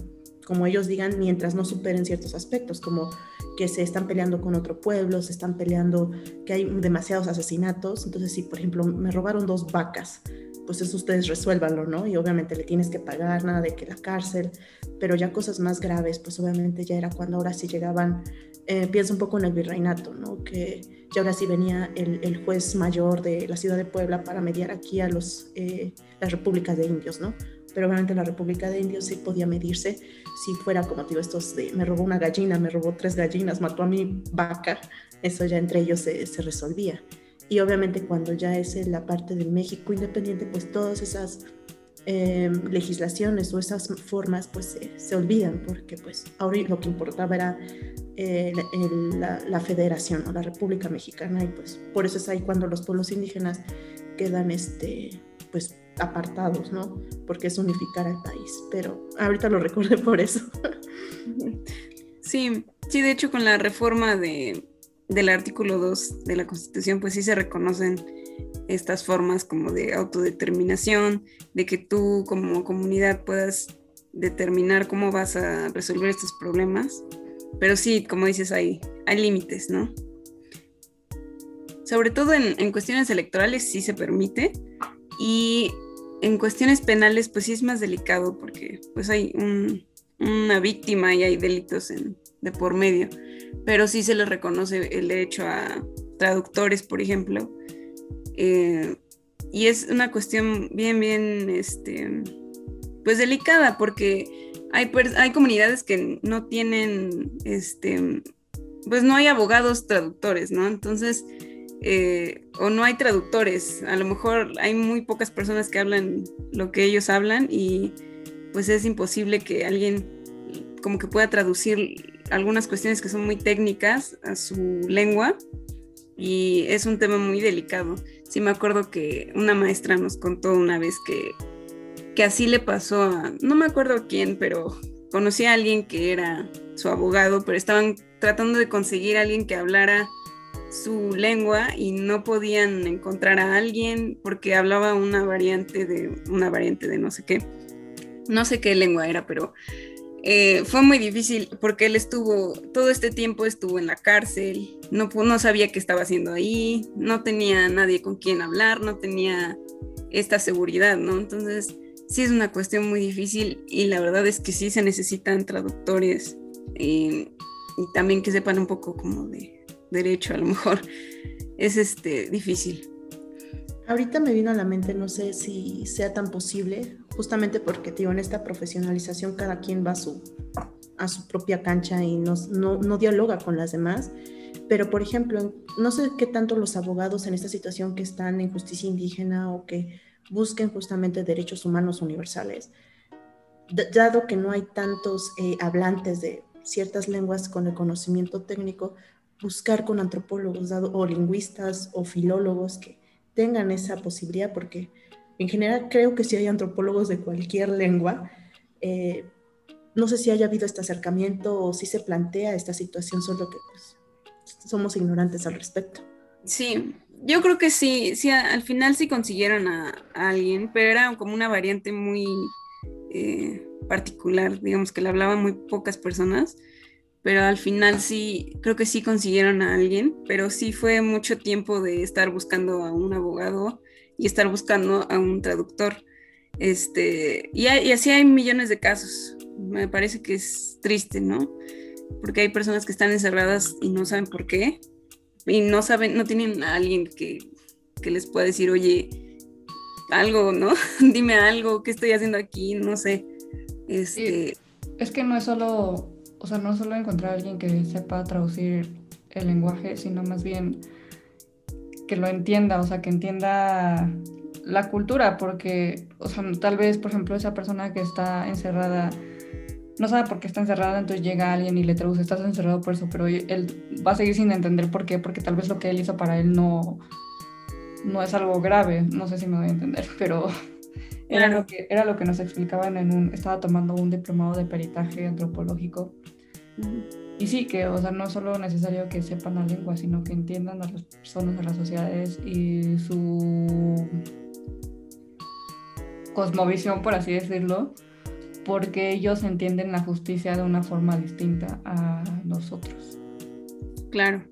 como ellos digan, mientras no superen ciertos aspectos, como que se están peleando con otro pueblo, se están peleando, que hay demasiados asesinatos. Entonces, si por ejemplo me robaron dos vacas, pues eso ustedes resuélvanlo, ¿no? Y obviamente le tienes que pagar, nada de que la cárcel, pero ya cosas más graves, pues obviamente ya era cuando ahora sí llegaban, eh, pienso un poco en el virreinato, ¿no? Que ya ahora sí venía el, juez mayor de la ciudad de Puebla para mediar aquí a los, eh, las repúblicas de indios, ¿no? Pero obviamente la República de Indios sí podía medirse si fuera como digo, estos de me robó una gallina, me robó tres gallinas, mató a mi vaca, eso ya entre ellos se, se resolvía. Y obviamente cuando ya es la parte de México independiente, pues todas esas eh, legislaciones o esas formas pues se, olvidan porque pues ahora lo que importaba era eh, la, la, federación o la República Mexicana y pues por eso es ahí cuando los pueblos indígenas quedan este pues apartados, ¿no? Porque es unificar al país, pero ahorita lo recordé por eso. Sí, sí, de hecho con la reforma de, del artículo 2 de la Constitución, pues sí se reconocen estas formas como de autodeterminación, de que tú como comunidad puedas determinar cómo vas a resolver estos problemas, pero sí, como dices, hay, hay límites, ¿no? Sobre todo en, en cuestiones electorales sí se permite y en cuestiones penales, pues sí es más delicado porque pues hay una víctima y hay delitos de por medio, pero sí se les reconoce el derecho a traductores, por ejemplo. Eh, y es una cuestión bien, bien, este, pues delicada porque hay, hay comunidades que no tienen, este, pues no hay abogados traductores, ¿no? Entonces, eh, o no hay traductores. A lo mejor hay muy pocas personas que hablan lo que ellos hablan y pues es imposible que alguien como que pueda traducir algunas cuestiones que son muy técnicas a su lengua y es un tema muy delicado. Sí me acuerdo que una maestra nos contó una vez que, que así le pasó a, no me acuerdo quién, pero conocí a alguien que era su abogado, pero estaban tratando de conseguir a alguien que hablara su lengua y no podían encontrar a alguien porque hablaba una variante de una variante de no sé qué. No sé qué lengua era, pero eh, fue muy difícil porque él estuvo, todo este tiempo estuvo en la cárcel, no, no sabía qué estaba haciendo ahí, no tenía nadie con quien hablar, no tenía esta seguridad, ¿no? Entonces, sí es una cuestión muy difícil y la verdad es que sí se necesitan traductores eh, y también que sepan un poco como de derecho, a lo mejor <laughs> es este, difícil. Ahorita me vino a la mente, no sé si sea tan posible, justamente porque digo, en esta profesionalización cada quien va a su, a su propia cancha y no, no, no dialoga con las demás. Pero, por ejemplo, no sé qué tanto los abogados en esta situación que están en justicia indígena o que busquen justamente derechos humanos universales, dado que no hay tantos eh, hablantes de ciertas lenguas con el conocimiento técnico, buscar con antropólogos o lingüistas o filólogos que tengan esa posibilidad, porque en general creo que si hay antropólogos de cualquier lengua, eh, no sé si haya habido este acercamiento o si se plantea esta situación, solo que pues, somos ignorantes al respecto. Sí, yo creo que sí, sí, al final sí consiguieron a, alguien, pero era como una variante muy eh, particular, digamos que le hablaban muy pocas personas pero al final sí, creo que sí consiguieron a alguien, pero sí fue mucho tiempo de estar buscando a un abogado y estar buscando a un traductor. Este, y, así hay millones de casos. Me parece que es triste, ¿no? Porque hay personas que están encerradas y no saben por qué, y no saben, no tienen a alguien que, que les pueda decir, oye, algo, ¿no? <laughs> Dime algo, ¿qué estoy haciendo aquí? No sé. Este... Es que no es solo, o sea, no solo encontrar a alguien que sepa traducir el lenguaje, sino más bien que lo entienda, o sea, que entienda la cultura, porque, o sea, tal vez, por ejemplo, esa persona que está encerrada no sabe por qué está encerrada, entonces llega alguien y le traduce, estás encerrado por eso, pero él va a seguir sin entender por qué, porque tal vez lo que él hizo para él no, no es algo grave, no sé si me voy a entender, pero <laughs> era, lo, que, era lo que nos explicaban en un, estaba tomando un diplomado de peritaje antropológico. Y sí, que, o sea, no es solo necesario que sepan la lengua, sino que entiendan a las personas, a las sociedades y su cosmovisión, por así decirlo, porque ellos entienden la justicia de una forma distinta a nosotros. Claro.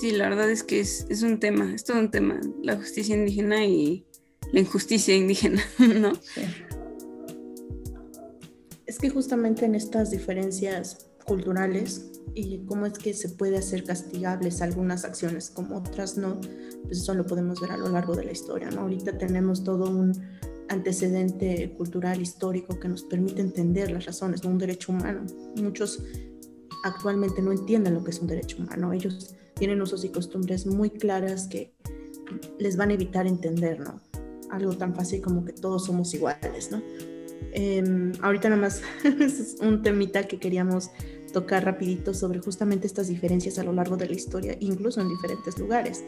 Sí, la verdad es que es, es un tema, es todo un tema, la justicia indígena y la injusticia indígena, <laughs> ¿no? Es que justamente en estas diferencias culturales y cómo es que se puede hacer castigables algunas acciones como otras no, pues eso lo podemos ver a lo largo de la historia, ¿no? Ahorita tenemos todo un antecedente cultural histórico que nos permite entender las razones de un derecho humano. Muchos actualmente no entienden lo que es un derecho humano. Ellos tienen usos y costumbres muy claras que les van a evitar entender, ¿no? Algo tan fácil como que todos somos iguales, ¿no? Em, ahorita nada más <laughs> es un temita que queríamos tocar rapidito sobre justamente estas diferencias a lo largo de la historia, incluso en diferentes lugares.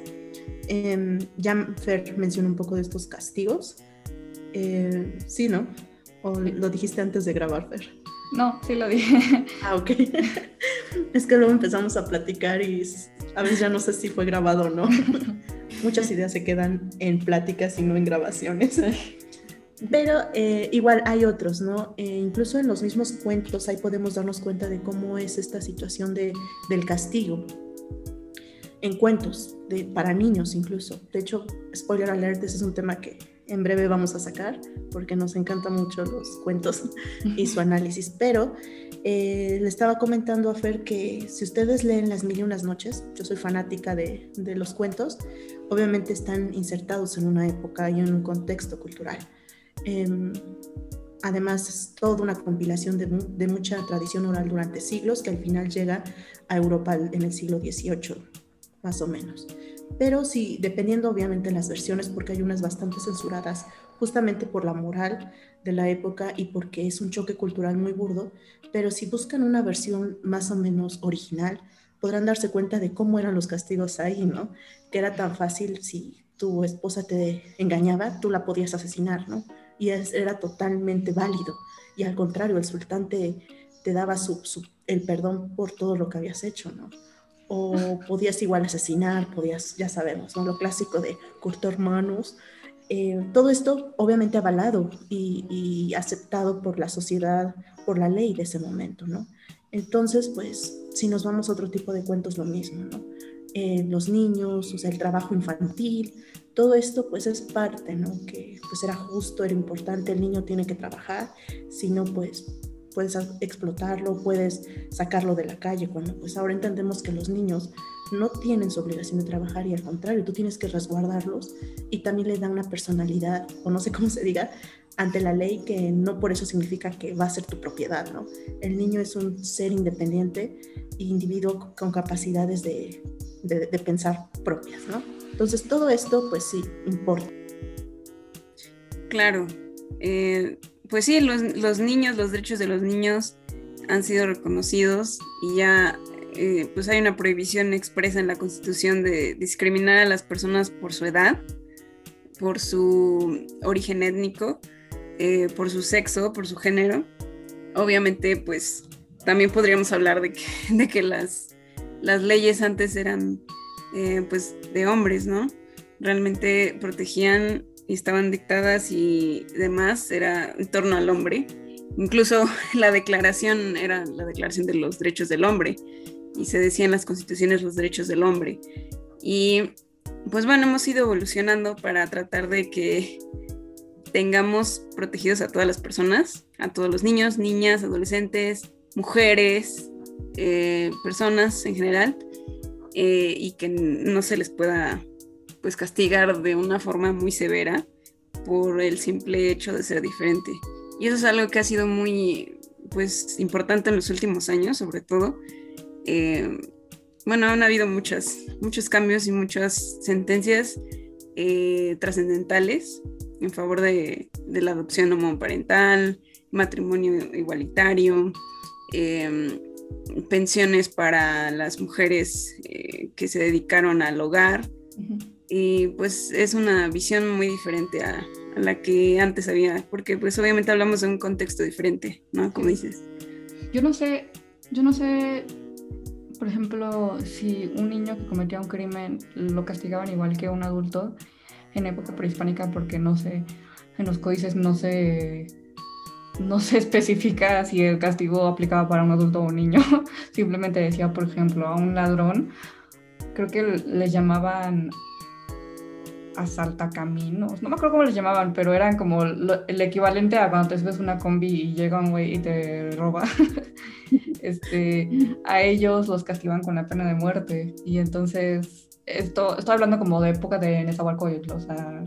Eh, ya Fer mencionó un poco de estos castigos. Eh, sí, ¿no? ¿O lo dijiste antes de grabar, Fer? No, sí lo dije. <laughs> Ah, ok. es que luego empezamos a platicar y a veces ya no sé si fue grabado o no. <laughs> Muchas ideas se quedan en pláticas y no en grabaciones. <laughs> Pero eh, igual hay otros, ¿no? Eh, incluso en los mismos cuentos ahí podemos darnos cuenta de cómo es esta situación de, del castigo. En cuentos, de, para niños incluso. De hecho, spoiler alert, ese es un tema que en breve vamos a sacar porque nos encantan mucho los cuentos <laughs> y su análisis. Pero eh, le estaba comentando a Fer que si ustedes leen Las Mil y Unas Noches, yo soy fanática de, de los cuentos, obviamente están insertados en una época y en un contexto cultural. Em, además, es toda una compilación de, mucha tradición oral durante siglos que al final llega a Europa en el siglo XVIII, más o menos. Pero sí, dependiendo obviamente las versiones, porque hay unas bastante censuradas, justamente por la moral de la época y porque es un choque cultural muy burdo, pero si buscan una versión más o menos original, podrán darse cuenta de cómo eran los castigos ahí, ¿no? Que era tan fácil si tu esposa te engañaba, tú la podías asesinar, ¿no? y era totalmente válido. Y al contrario, el sultán te, daba su, el perdón por todo lo que habías hecho, ¿no? O podías igual asesinar, podías, ya sabemos, ¿no? Lo clásico de cortar manos. Eh, todo esto obviamente avalado y, y, aceptado por la sociedad, por la ley de ese momento, ¿no? Entonces, pues, si nos vamos a otro tipo de cuentos, lo mismo, ¿no? Eh, los niños, o sea, el trabajo infantil, todo esto pues es parte, ¿no? Que pues era justo, era importante, el niño tiene que trabajar, si no pues puedes explotarlo, puedes sacarlo de la calle, cuando pues ahora entendemos que los niños no tienen su obligación de trabajar y al contrario, tú tienes que resguardarlos y también le da una personalidad, o no sé cómo se diga, ante la ley que no por eso significa que va a ser tu propiedad, ¿no? El niño es un ser independiente e individuo con capacidades de, de, pensar propias, ¿no? Entonces todo esto pues sí importa. Claro, eh, pues sí, los, niños, los derechos de los niños han sido reconocidos y ya eh, pues hay una prohibición expresa en la Constitución de discriminar a las personas por su edad, por su origen étnico, eh, por su sexo, por su género. Obviamente, pues también podríamos hablar de que, <laughs> de que las las leyes antes eran eh, pues de hombres, ¿no? Realmente protegían estaban dictadas y demás, era en torno al hombre. Incluso <laughs> la declaración era la declaración de los derechos del hombre y se decía en las constituciones los derechos del hombre. Y pues bueno, hemos ido evolucionando para tratar de que tengamos protegidos a todas las personas, a todos los niños, niñas, adolescentes, mujeres, eh, personas en general. eh, y que no se les pueda pues castigar de una forma muy severa por el simple hecho de ser diferente. Y eso es algo que ha sido muy pues importante en los últimos años, sobre todo. Eh, bueno, han habido muchas, muchos cambios y muchas sentencias eh, trascendentales en favor de, la adopción homoparental, matrimonio igualitario, em, pensiones para las mujeres eh, que se dedicaron al hogar. Y pues es una visión muy diferente a, la que antes había, porque pues obviamente hablamos de un contexto diferente, ¿no? Como dices. Yo no sé, yo no sé, por ejemplo, si un niño que cometía un crimen lo castigaban igual que un adulto en época prehispánica, porque no sé, en los códices no se no se especifica si el castigo aplicaba para un adulto o un niño. <laughs> Simplemente decía, por ejemplo, a un ladrón, creo que le llamaban asaltacaminos, no me acuerdo cómo les llamaban, pero eran como el equivalente a cuando te subes una combi y llega un güey y te roba. <laughs> este, a ellos los castigan con la pena de muerte. Y entonces, esto, estoy hablando como de época de Nezahualcóyotl, o sea,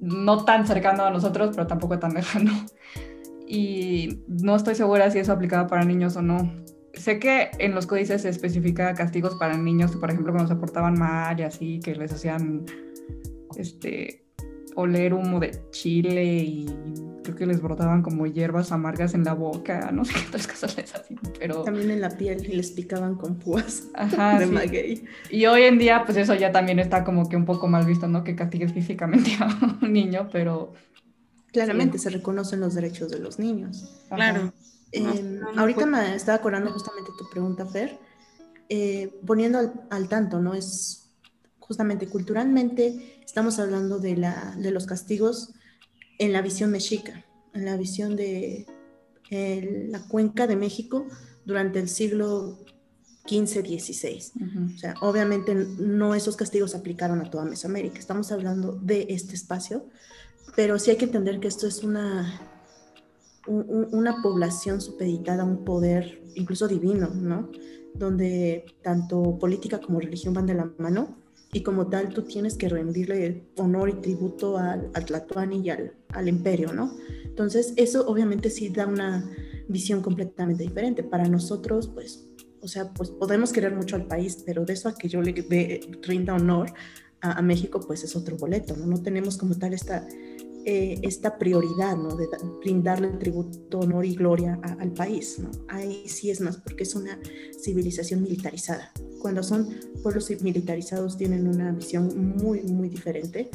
no tan cercano a nosotros, pero tampoco tan lejano. <laughs> Y no estoy segura si eso aplicaba para niños o no. Sé que en los códices se especifica castigos para niños, por ejemplo, cuando se portaban mal y así, que les hacían este, oler humo de chile y creo que les brotaban como hierbas amargas en la boca, <laughs> no sé qué otras cosas les hacían, pero... También en la piel y les picaban con púas <laughs> de maguey. Y hoy en día, pues eso ya también está como que un poco mal visto, ¿no? Que castigues físicamente <laughs> a un niño, pero... Claramente se reconocen los derechos de los niños. Claro. Em, ahorita me estaba acordando justamente tu pregunta, Fer, eh, poniendo al, al tanto, ¿no? Es justamente culturalmente estamos hablando de, la, de los castigos en la visión mexica, en la visión de la cuenca de México durante el siglo XV, XVI. O sea, obviamente no esos castigos aplicaron a toda Mesoamérica, estamos hablando de este espacio, pero sí hay que entender que esto es una, una población supeditada a un poder incluso divino, ¿no? Donde tanto política como religión van de la mano y como tal tú tienes que rendirle honor y tributo al, al Tlatuani y al, al, imperio, ¿no? Entonces eso obviamente sí da una visión completamente diferente. Para nosotros, pues, o sea, pues podemos querer mucho al país, pero de eso a que yo le rinda honor a, a, México, pues es otro boleto, ¿no? No tenemos como tal esta, eh, esta prioridad, ¿no? De brindarle tributo, honor y gloria a, al país, ¿no? Ahí sí es más porque es una civilización militarizada cuando son pueblos militarizados tienen una visión muy, muy diferente.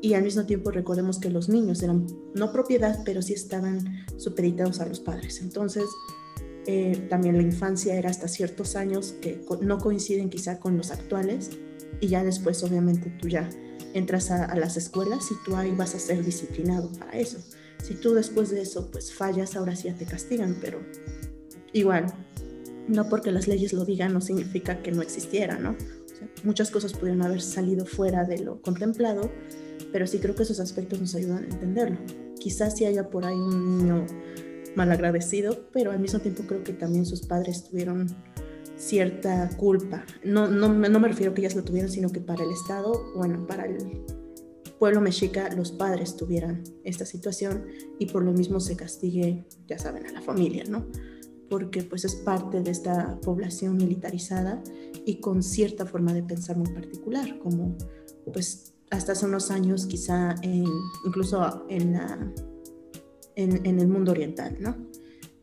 Y al mismo tiempo recordemos que los niños eran no propiedad, pero sí estaban supeditados a los padres. Entonces, eh, también la infancia era hasta ciertos años que no coinciden quizá con los actuales. Y ya después, obviamente, tú ya entras a, las escuelas y tú ahí vas a ser disciplinado para eso. Si tú después de eso, pues fallas, ahora sí ya te castigan, pero igual, no porque las leyes lo digan no significa que no existiera, ¿no? muchas cosas pudieron haber salido fuera de lo contemplado, pero sí creo que esos aspectos nos ayudan a entenderlo. Quizás sí haya por ahí un niño malagradecido, pero al mismo tiempo creo que también sus padres tuvieron cierta culpa. No, no, no me refiero que ellas lo tuvieran, sino que para el Estado, bueno, para el pueblo mexica, los padres tuvieran esta situación y por lo mismo se castigue, ya saben, a la familia, ¿no? porque pues es parte de esta población militarizada y con cierta forma de pensar muy particular, como pues hasta hace unos años quizá incluso en, la, en, el mundo oriental, ¿no?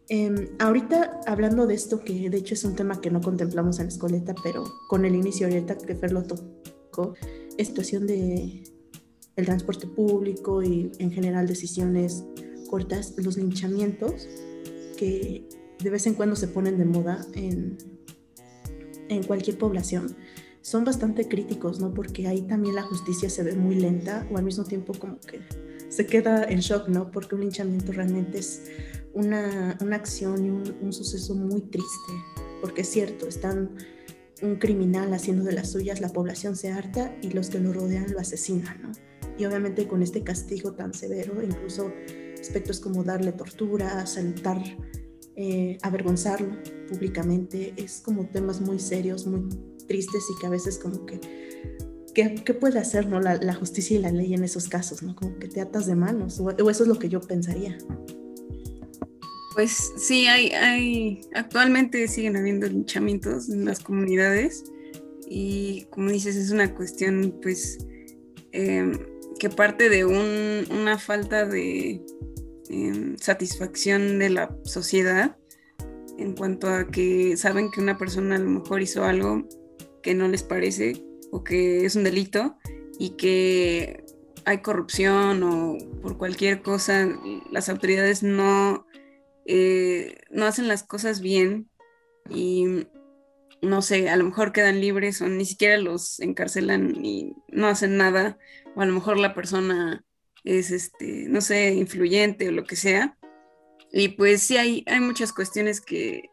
Em, ahorita hablando de esto, que de hecho es un tema que no contemplamos en la escoleta, pero con el inicio ahorita que Fer lo tocó, situación de el transporte público y en general decisiones cortas, los linchamientos que de vez en cuando se ponen de moda en, en cualquier población, son bastante críticos, ¿no? Porque ahí también la justicia se ve muy lenta o al mismo tiempo como que se queda en shock, ¿no? Porque un linchamiento realmente es una, una acción y un, un, suceso muy triste, porque es cierto, están un criminal haciendo de las suyas, la población se harta y los que lo rodean lo asesinan, ¿no? Y obviamente con este castigo tan severo, incluso aspectos como darle tortura, saltar eh, avergonzarlo públicamente, es como temas muy serios, muy tristes y que a veces como que, ¿qué, puede hacer ¿no? La, justicia y la ley en esos casos? ¿no? Como que te atas de manos, o, eso es lo que yo pensaría. Pues sí, hay, hay, actualmente siguen habiendo linchamientos en las comunidades y como dices, es una cuestión pues em, que parte de una falta de em, satisfacción de la sociedad en cuanto a que saben que una persona a lo mejor hizo algo que no les parece o que es un delito y que hay corrupción o por cualquier cosa las autoridades no, eh, no hacen las cosas bien y no sé, a lo mejor quedan libres o ni siquiera los encarcelan y no hacen nada, o a lo mejor la persona es, este, no sé, influyente o lo que sea. Y pues sí, hay, hay muchas cuestiones que,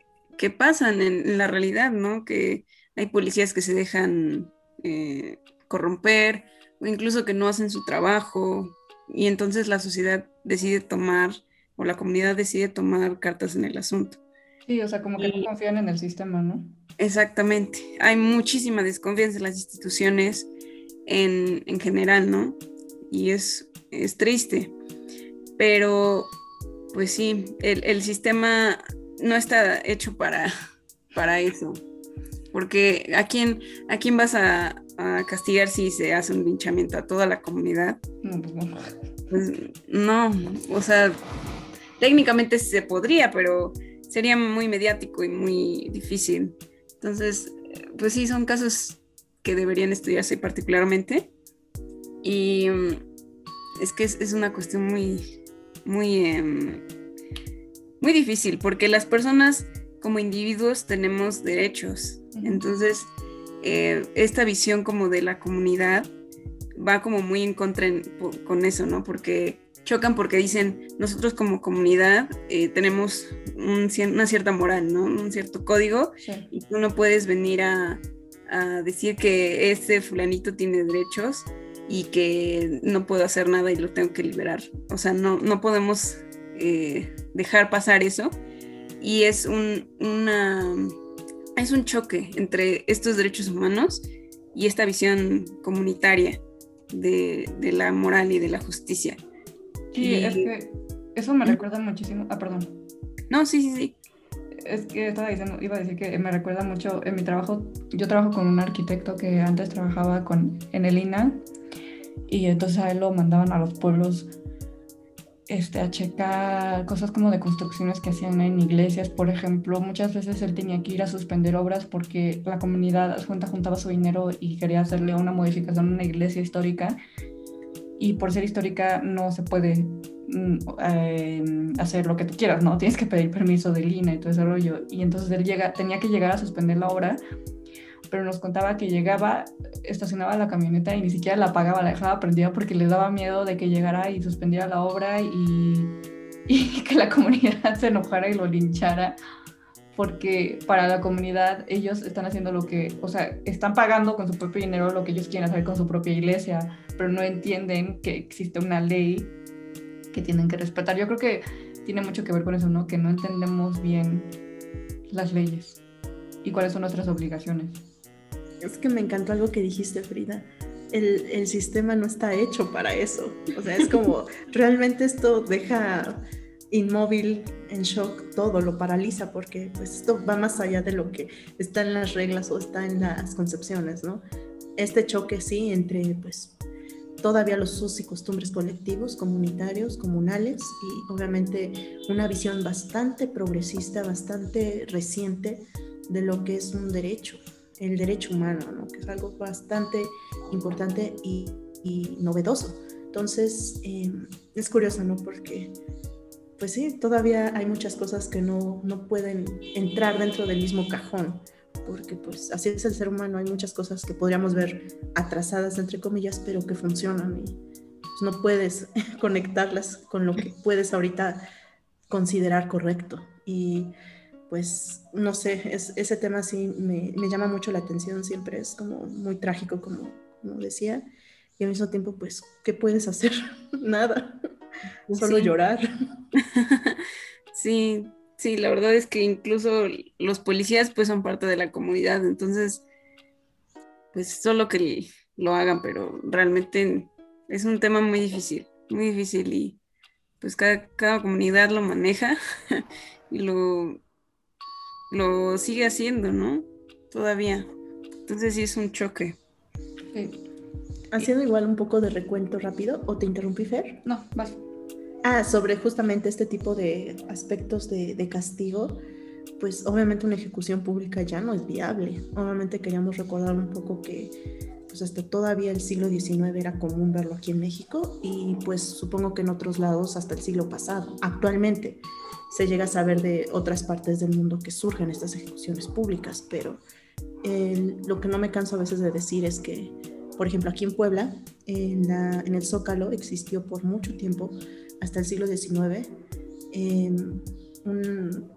pasan en, la realidad, ¿no? Que hay policías que se dejan eh, corromper o incluso que no hacen su trabajo y entonces la sociedad decide tomar o la comunidad decide tomar cartas en el asunto. Sí, o sea, como que no confían en el sistema, ¿no? Exactamente. Hay muchísima desconfianza en las instituciones en, general, ¿no? Y es, es, triste. Pero, pues sí, el, sistema no está hecho para, para eso. Porque ¿a quién, a quién vas a, castigar si se hace un linchamiento a toda la comunidad? No, pues no. Pues no, o sea, técnicamente se podría, pero sería muy mediático y muy difícil. Entonces, pues sí, son casos que deberían estudiarse particularmente. Y mm, es que es, una cuestión muy, muy, em, muy difícil, porque las personas como individuos tenemos derechos. Entonces, eh, esta visión como de la comunidad va como muy en contra con eso, ¿no? Porque chocan porque dicen, nosotros como comunidad eh, tenemos una cierta moral, ¿no? Un cierto código y tú no puedes venir a, decir que este fulanito tiene derechos y que no puedo hacer nada y lo tengo que liberar. O sea, no, no podemos eh, dejar pasar eso y es un, una, es un choque entre estos derechos humanos y esta visión comunitaria de, de la moral y de la justicia. Sí, es que eso me recuerda muchísimo. Ah, perdón. No, sí, sí, sí. Es que estaba diciendo, iba a decir que me recuerda mucho en mi trabajo. Yo trabajo con un arquitecto que antes trabajaba con, en el INA y entonces a él lo mandaban a los pueblos este, a checar cosas como de construcciones que hacían en iglesias, por ejemplo. Muchas veces él tenía que ir a suspender obras porque la comunidad junta juntaba su dinero y quería hacerle una modificación a una iglesia histórica y por ser histórica no se puede mm, em, hacer lo que tú quieras, ¿no? <laughs> Tienes que pedir permiso del INA y todo ese rollo. Y entonces él llega, tenía que llegar a suspender la obra, pero nos contaba que llegaba, estacionaba la camioneta y ni siquiera la apagaba, la dejaba prendida porque le daba miedo de que llegara y suspendiera la obra y, <laughs> y que la comunidad se enojara y lo linchara porque para la comunidad ellos están haciendo lo que, o sea, están pagando con su propio dinero lo que ellos quieren hacer con su propia iglesia, pero no entienden que existe una ley que tienen que respetar. Yo creo que tiene mucho que ver con eso, ¿no? Que no entendemos bien las leyes y cuáles son nuestras obligaciones. Es que me encantó algo que dijiste, Frida. El, el sistema no está hecho para eso. O sea, es como, <laughs> realmente esto deja inmóvil, en shock, todo lo paraliza porque pues esto va más allá de lo que está en las reglas o está en las concepciones, ¿no? Este choque sí entre pues todavía los usos y costumbres colectivos, comunitarios, comunales y obviamente una visión bastante progresista, bastante reciente de lo que es un derecho, el derecho humano, ¿no? que es algo bastante importante y, novedoso. Entonces, em, es curioso, ¿no? Porque pues sí, todavía hay muchas cosas que no, no pueden entrar dentro del mismo cajón, porque pues así es el ser humano, hay muchas cosas que podríamos ver atrasadas, entre comillas, pero que funcionan y pues, no puedes <laughs> conectarlas con lo que puedes ahorita considerar correcto. Y pues no sé, es, ese tema sí me, me, llama mucho la atención, siempre es como muy trágico, como, como decía, y al mismo tiempo pues, ¿qué puedes hacer? <laughs> Nada. <laughs> Solo llorar. <laughs> sí, sí, la verdad es que incluso los policías pues son parte de la comunidad, entonces pues solo que lo hagan, pero realmente es un tema muy difícil, muy difícil y pues cada, cada comunidad lo maneja <laughs> y lo, lo sigue haciendo, ¿no? Todavía. Entonces sí es un choque. Haciendo igual un poco de recuento rápido, ¿o te interrumpí, Fer? No, vas. Ah, sobre justamente este tipo de aspectos de, de castigo pues obviamente una ejecución pública ya no es viable. Obviamente queríamos recordar un poco que pues hasta todavía el siglo XIX era común verlo aquí en México y pues supongo que en otros lados hasta el siglo pasado. Actualmente se llega a saber de otras partes del mundo que surgen estas ejecuciones públicas, pero lo que no me canso a veces de decir es que, por ejemplo, aquí en Puebla, en, en el Zócalo existió por mucho tiempo, hasta el siglo XIX, em, un,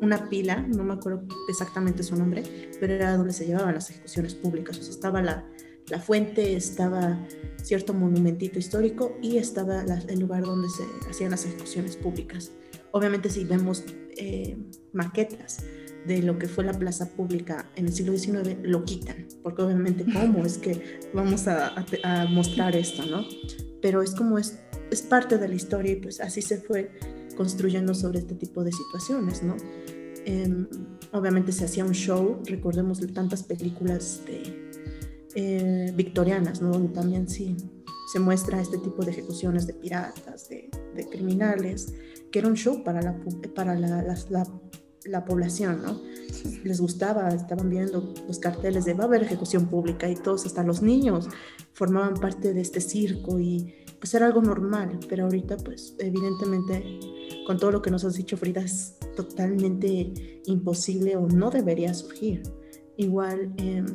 una pila, no me acuerdo exactamente su nombre, pero era donde se llevaban las ejecuciones públicas. O sea, estaba la, la fuente, estaba cierto monumentito histórico y estaba el lugar donde se hacían las ejecuciones públicas. Obviamente si vemos eh, maquetas de lo que fue la plaza pública en el siglo XIX, lo quitan, porque obviamente cómo <laughs> es que vamos a, a, mostrar esto, ¿no? Pero es como es, es parte de la historia y pues así se fue construyendo sobre este tipo de situaciones, ¿no? Em, obviamente se hacía un show, recordemos tantas películas de, eh, victorianas, ¿no? Donde también sí se muestra este tipo de ejecuciones de piratas, de, criminales, que era un show para la, para la, la, la población, ¿no? Les gustaba, estaban viendo los carteles de va a haber ejecución pública y todos, hasta los niños, formaban parte de este circo y pues era algo normal, pero ahorita pues evidentemente con todo lo que nos has dicho Frida es totalmente imposible o no debería surgir. Igual em,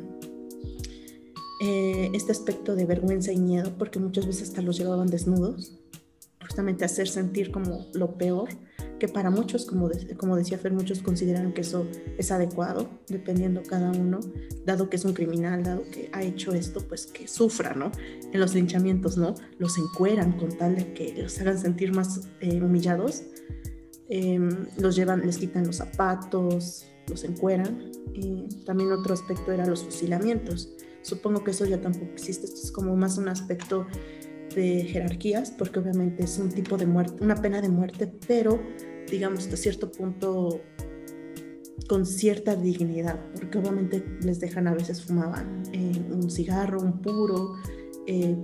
eh, este aspecto de vergüenza y miedo, porque muchas veces hasta los llevaban desnudos, justamente hacer sentir como lo peor, que para muchos, como, como decía Fer, muchos consideran que eso es adecuado, dependiendo cada uno, dado que es un criminal, dado que ha hecho esto, pues que sufra, ¿no? En los linchamientos, ¿no? Los encueran con tal de que los hagan sentir más eh, humillados, em, los llevan, les quitan los zapatos, los encueran. Y también otro aspecto era los fusilamientos. Supongo que eso ya tampoco existe, esto es como más un aspecto de jerarquías, porque obviamente es un tipo de muerte, una pena de muerte, pero digamos hasta cierto punto con cierta dignidad, porque obviamente les dejan a veces fumaban eh, un cigarro, un puro, eh,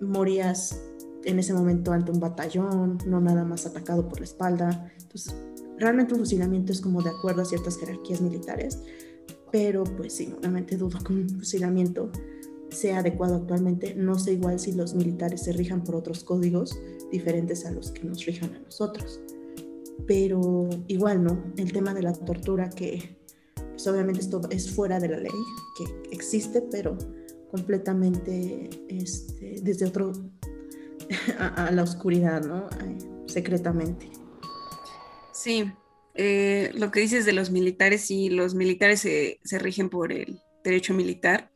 morías en ese momento ante un batallón, no nada más atacado por la espalda. Entonces, realmente un fusilamiento es como de acuerdo a ciertas jerarquías militares, pero pues sí, obviamente dudo que un fusilamiento sea adecuado actualmente. No sé igual si los militares se rijan por otros códigos diferentes a los que nos rijan a nosotros. Pero igual, ¿no? El tema de la tortura que pues obviamente esto es fuera de la ley, que existe, pero completamente este, desde otro, <laughs> a, la oscuridad, ¿no? secretamente. Sí, eh, lo que dices de los militares, sí, los militares se, se rigen por el derecho militar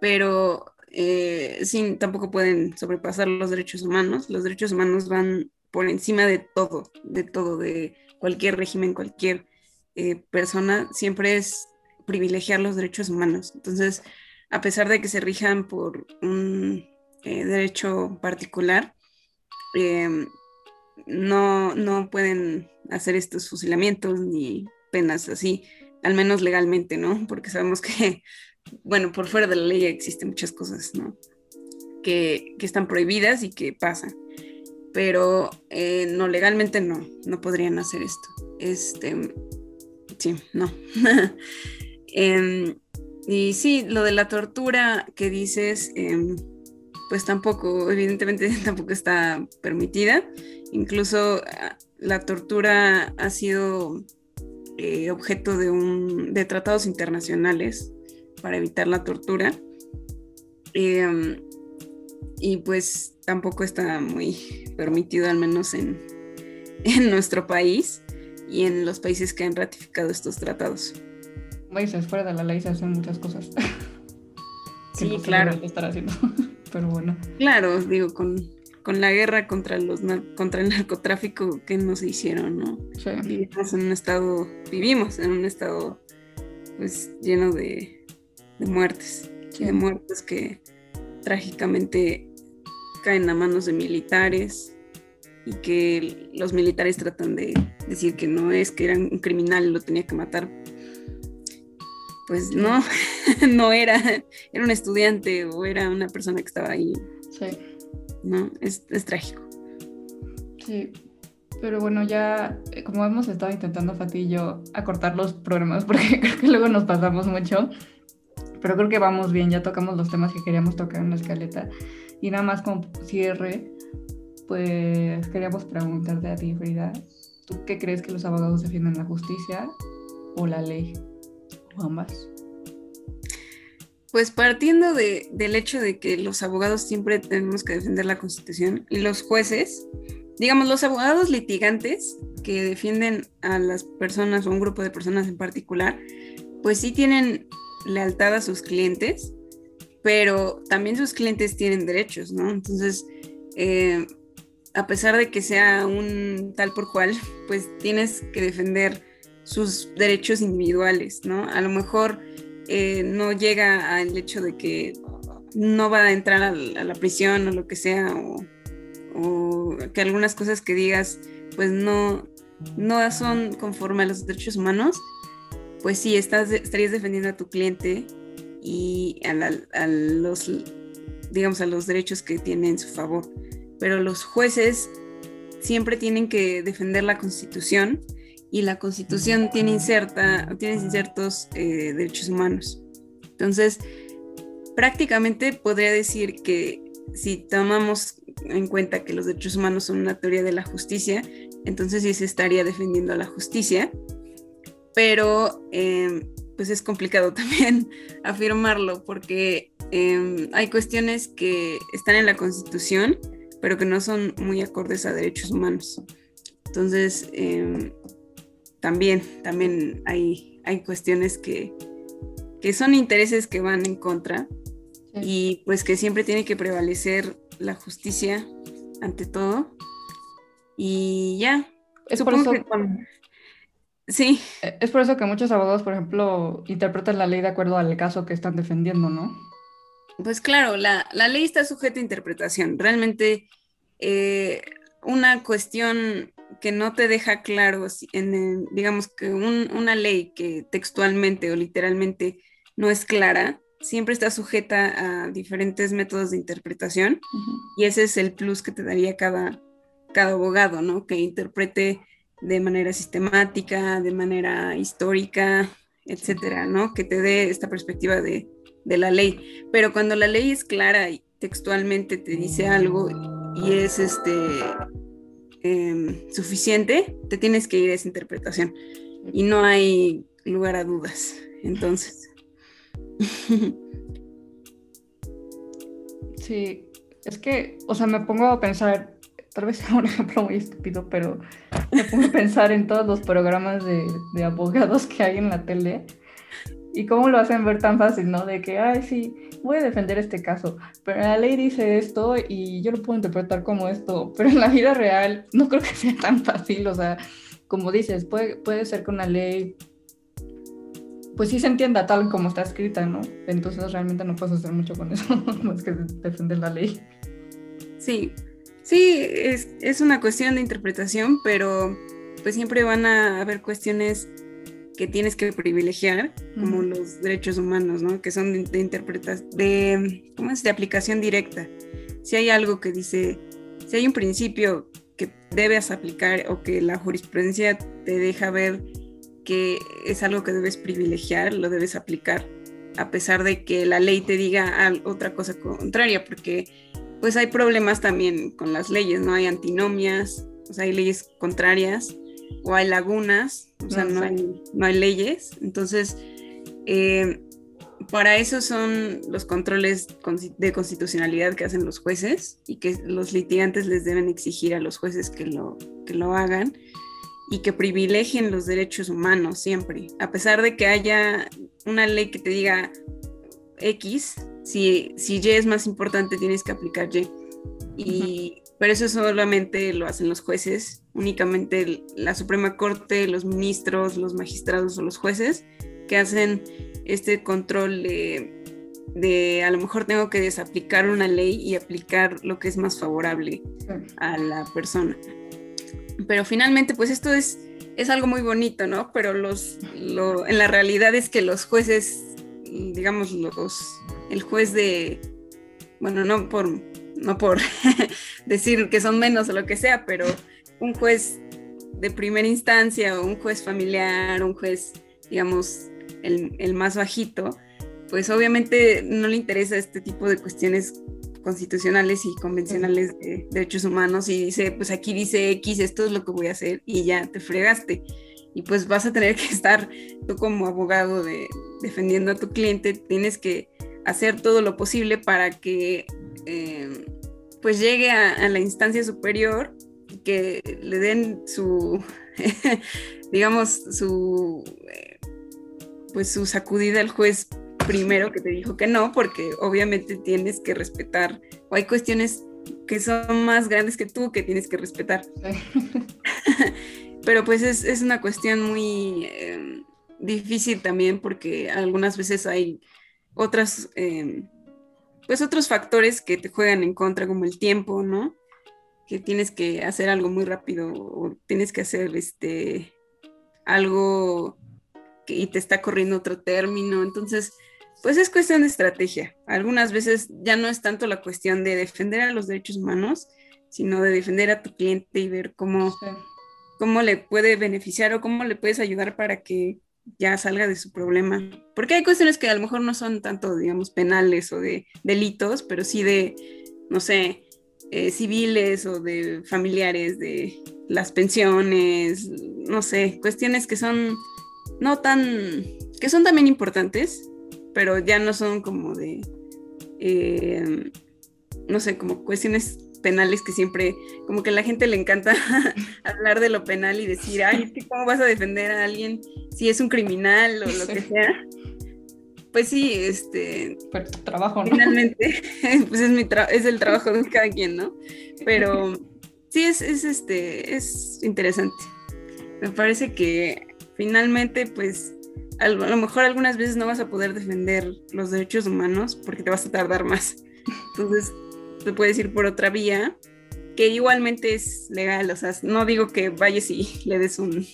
pero eh, sí, tampoco pueden sobrepasar los derechos humanos. Los derechos humanos van por encima de todo, de todo, de cualquier régimen, cualquier eh, persona, siempre es privilegiar los derechos humanos. Entonces, a pesar de que se rijan por un eh, derecho particular, em, no, no pueden hacer estos fusilamientos ni penas así, al menos legalmente, ¿no? Porque sabemos que bueno, por fuera de la ley existen muchas cosas, ¿no? Que, están prohibidas y que pasan. Pero eh, no, legalmente no, no podrían hacer esto. Este, sí, no. <laughs> Em, y sí, lo de la tortura que dices, em, pues tampoco, evidentemente <laughs> tampoco está permitida. Incluso ah, la tortura ha sido eh, objeto de, un, de tratados internacionales para evitar la tortura. Em, y pues tampoco está muy permitido, al menos en, <laughs> en, nuestro país y en los países que han ratificado estos tratados. Países fuera de la ley se hacen muchas cosas. <laughs> sí, claro. Estar haciendo. <laughs> Pero bueno. Claro, digo, con, con la guerra contra, los, contra el narcotráfico que nos hicieron, ¿no? Vivimos en un estado, vivimos en un estado pues lleno de, de muertes. de muertes que trágicamente caen a manos de militares y que los militares tratan de decir que no es, que era un criminal y lo tenía que matar. Pues no, <laughs> no era, era un estudiante o era una persona que estaba ahí. Sí. No, es, es trágico. Sí, pero bueno, ya eh, como hemos estado intentando Fati y yo acortar los programas <laughs> porque creo que luego nos pasamos mucho, pero creo que vamos bien, ya tocamos los temas que queríamos tocar en la escaleta. Y nada más como cierre, pues queríamos preguntarte a ti, Frida, ¿tú qué crees que los abogados defienden la justicia o la ley? ¿O ambas? Pues partiendo del hecho de que los abogados siempre tenemos que defender la Constitución y los jueces, digamos, los abogados litigantes que defienden a las personas o un grupo de personas en particular, pues sí tienen lealtad a sus clientes, pero también sus clientes tienen derechos, ¿no? Entonces, eh, a pesar de que sea un tal por cual, <laughs> pues tienes que defender sus derechos individuales, ¿no? A lo mejor eh, no llega al hecho de que no va a entrar a la, prisión o lo que sea, o, que algunas cosas que digas, pues no, no son conforme a los derechos humanos, pues sí, estás, estarías defendiendo a tu cliente y a, los, digamos, a los derechos que tiene en su favor. Pero los jueces siempre tienen que defender la Constitución y la Constitución tiene, inserta, tiene insertos eh, derechos humanos. Entonces, prácticamente podría decir que si tomamos en cuenta que los derechos humanos son una teoría de la justicia, entonces sí se estaría defendiendo a la justicia pero em, pues es complicado <laughs> también afirmarlo porque em, hay cuestiones que están en la Constitución, pero que no son muy acordes a derechos humanos. Entonces, em, también, también hay, hay cuestiones que, que son intereses que van en contra y pues que siempre tiene que prevalecer la justicia ante todo. Y ya. Es por eso, Sí. E, es por eso que muchos abogados, por ejemplo, interpretan la ley de acuerdo al caso que están defendiendo, ¿no? Pues claro, la, ley está sujeta a interpretación. Realmente, eh, una cuestión que no te deja claro, en, digamos que una ley que textualmente o literalmente no es clara, siempre está sujeta a diferentes métodos de interpretación y ese es el plus que te daría cada, cada abogado, ¿no? Que interprete de manera sistemática, de manera histórica, etcétera, ¿no? Que te dé esta perspectiva de, la ley. Pero cuando la ley es clara y textualmente te dice algo y es este em, suficiente, te tienes que ir a esa interpretación. Y no hay lugar a dudas. Entonces. Sí, es que, o sea, me pongo a pensar, tal vez sea un <laughs> ejemplo muy estúpido, pero me pongo pensar en todos los programas de, de, abogados que hay en la tele y cómo lo hacen ver tan fácil, ¿no? De que, ay, sí, voy a defender este caso, pero la ley dice esto y yo lo puedo interpretar como esto, pero en la vida real no creo que sea tan fácil, o sea, como dices, puede, puede ser que una ley pues sí se entienda tal como está escrita, ¿no? Entonces realmente no puedes hacer mucho con eso, <laughs> más que defender la ley. Sí, Sí, es, una cuestión de interpretación, pero pues siempre van a haber cuestiones que tienes que privilegiar, como los derechos humanos, ¿no? Que son de, de interpretación, de, ¿cómo es? De aplicación directa. Si hay algo que dice, si hay un principio que debes aplicar o que la jurisprudencia te deja ver que es algo que debes privilegiar, lo debes aplicar, a pesar de que la ley te diga otra cosa contraria, porque pues hay problemas también con las leyes, ¿no? Hay antinomias, o sea, hay leyes contrarias o hay lagunas, o sea, no, hay, no hay, leyes. Entonces, eh, para eso son los controles de constitucionalidad que hacen los jueces y que los litigantes les deben exigir a los jueces que lo, que lo hagan y que privilegien los derechos humanos siempre. A pesar de que haya una ley que te diga X, si, si Y es más importante, tienes que aplicar Y. Y, Pero eso solamente lo hacen los jueces, únicamente la Suprema Corte, los ministros, los magistrados o los jueces que hacen este control de, de a lo mejor tengo que desaplicar una ley y aplicar lo que es más favorable a la persona. Pero finalmente, pues esto es, es algo muy bonito, ¿no? Pero los, en la realidad es que los jueces, digamos, los, el juez de, bueno, no por, no por <laughs> decir que son menos o lo que sea, pero un juez de primera instancia o un juez familiar, un juez, digamos, el, el más bajito, pues obviamente no le interesa este tipo de cuestiones constitucionales y convencionales de derechos humanos y dice, pues aquí dice X, esto es lo que voy a hacer y ya te fregaste. Y pues vas a tener que estar tú como abogado de, defendiendo a tu cliente, tienes que hacer todo lo posible para que eh, pues llegue a, la instancia superior que le den su, <laughs> digamos, su, eh, pues su sacudida al juez primero que te dijo que no, porque obviamente tienes que respetar, o hay cuestiones que son más grandes que tú que tienes que respetar. <laughs> Pero pues es, una cuestión muy em, difícil también porque algunas veces hay otras, em, pues otros factores que te juegan en contra, como el tiempo, ¿no? Que tienes que hacer algo muy rápido o tienes que hacer este algo y te está corriendo otro término. Entonces, pues es cuestión de estrategia. Algunas veces ya no es tanto la cuestión de defender a los derechos humanos, sino de defender a tu cliente y ver cómo, cómo le puede beneficiar o cómo le puedes ayudar para que ya salga de su problema. Porque hay cuestiones que a lo mejor no son tanto, digamos, penales o de delitos, pero sí de, no sé, eh, civiles o de familiares, de las pensiones, no sé, cuestiones que son no tan, que son también importantes, pero ya no son como de, eh, no sé, como cuestiones penales que siempre, como que a la gente le encanta <laughs> hablar de lo penal y decir, ay, es que cómo vas a defender a alguien si es un criminal o lo que sea. Pues sí, este... Pero tu trabajo, ¿no? Finalmente, <laughs> pues es, mi es el trabajo de cada quien, ¿no? Pero sí, es, es, este, es interesante. Me parece que finalmente, pues, a lo mejor algunas veces no vas a poder defender los derechos humanos porque te vas a tardar más. Entonces, te puedes ir por otra vía que igualmente es legal. O sea, no digo que vayas y <laughs> le des un,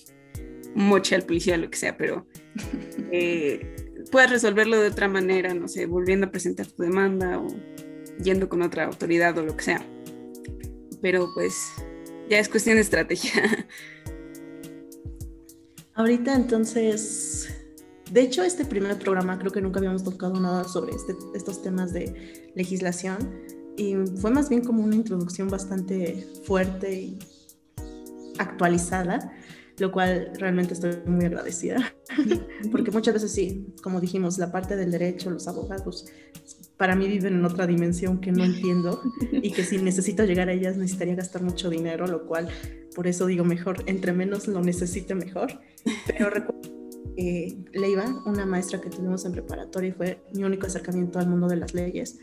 moche al policía lo que sea, pero <laughs> eh, puedes resolverlo de otra manera, no sé, volviendo a presentar tu demanda o yendo con otra autoridad o lo que sea. Pero pues ya es cuestión de estrategia. <laughs> Ahorita entonces de hecho, este primer programa creo que nunca habíamos tocado nada sobre este, estos temas de legislación y fue más bien como una introducción bastante fuerte y actualizada, lo cual realmente estoy muy agradecida, <laughs> porque muchas veces sí, como dijimos, la parte del derecho, los abogados, para mí viven en otra dimensión que no entiendo y que si necesito llegar a ellas necesitaría gastar mucho dinero, lo cual por eso digo mejor, entre menos lo necesite mejor, pero recuerdo eh, Leiva, una maestra que tuvimos en preparatoria fue mi único acercamiento al mundo de las leyes,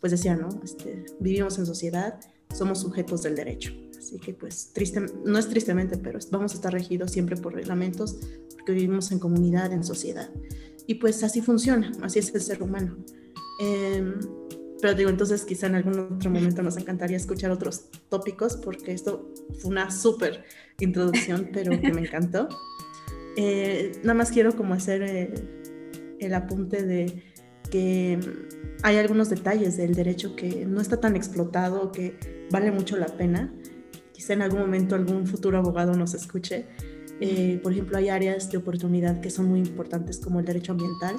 pues decía, ¿no? Este, vivimos en sociedad, somos sujetos del derecho. Así que pues triste, no es tristemente, pero vamos a estar regidos siempre por reglamentos porque vivimos en comunidad, en sociedad. Y pues así funciona, así es el ser humano. Em, pero digo, entonces quizá en algún otro momento nos encantaría escuchar otros tópicos porque esto fue una súper introducción, pero que me encantó. <laughs> Eh, nada más quiero como hacer eh, el apunte de que hay algunos detalles del derecho que no está tan explotado, que vale mucho la pena. Quizá en algún momento algún futuro abogado nos escuche. Eh, por ejemplo, hay áreas de oportunidad que son muy importantes como el derecho ambiental,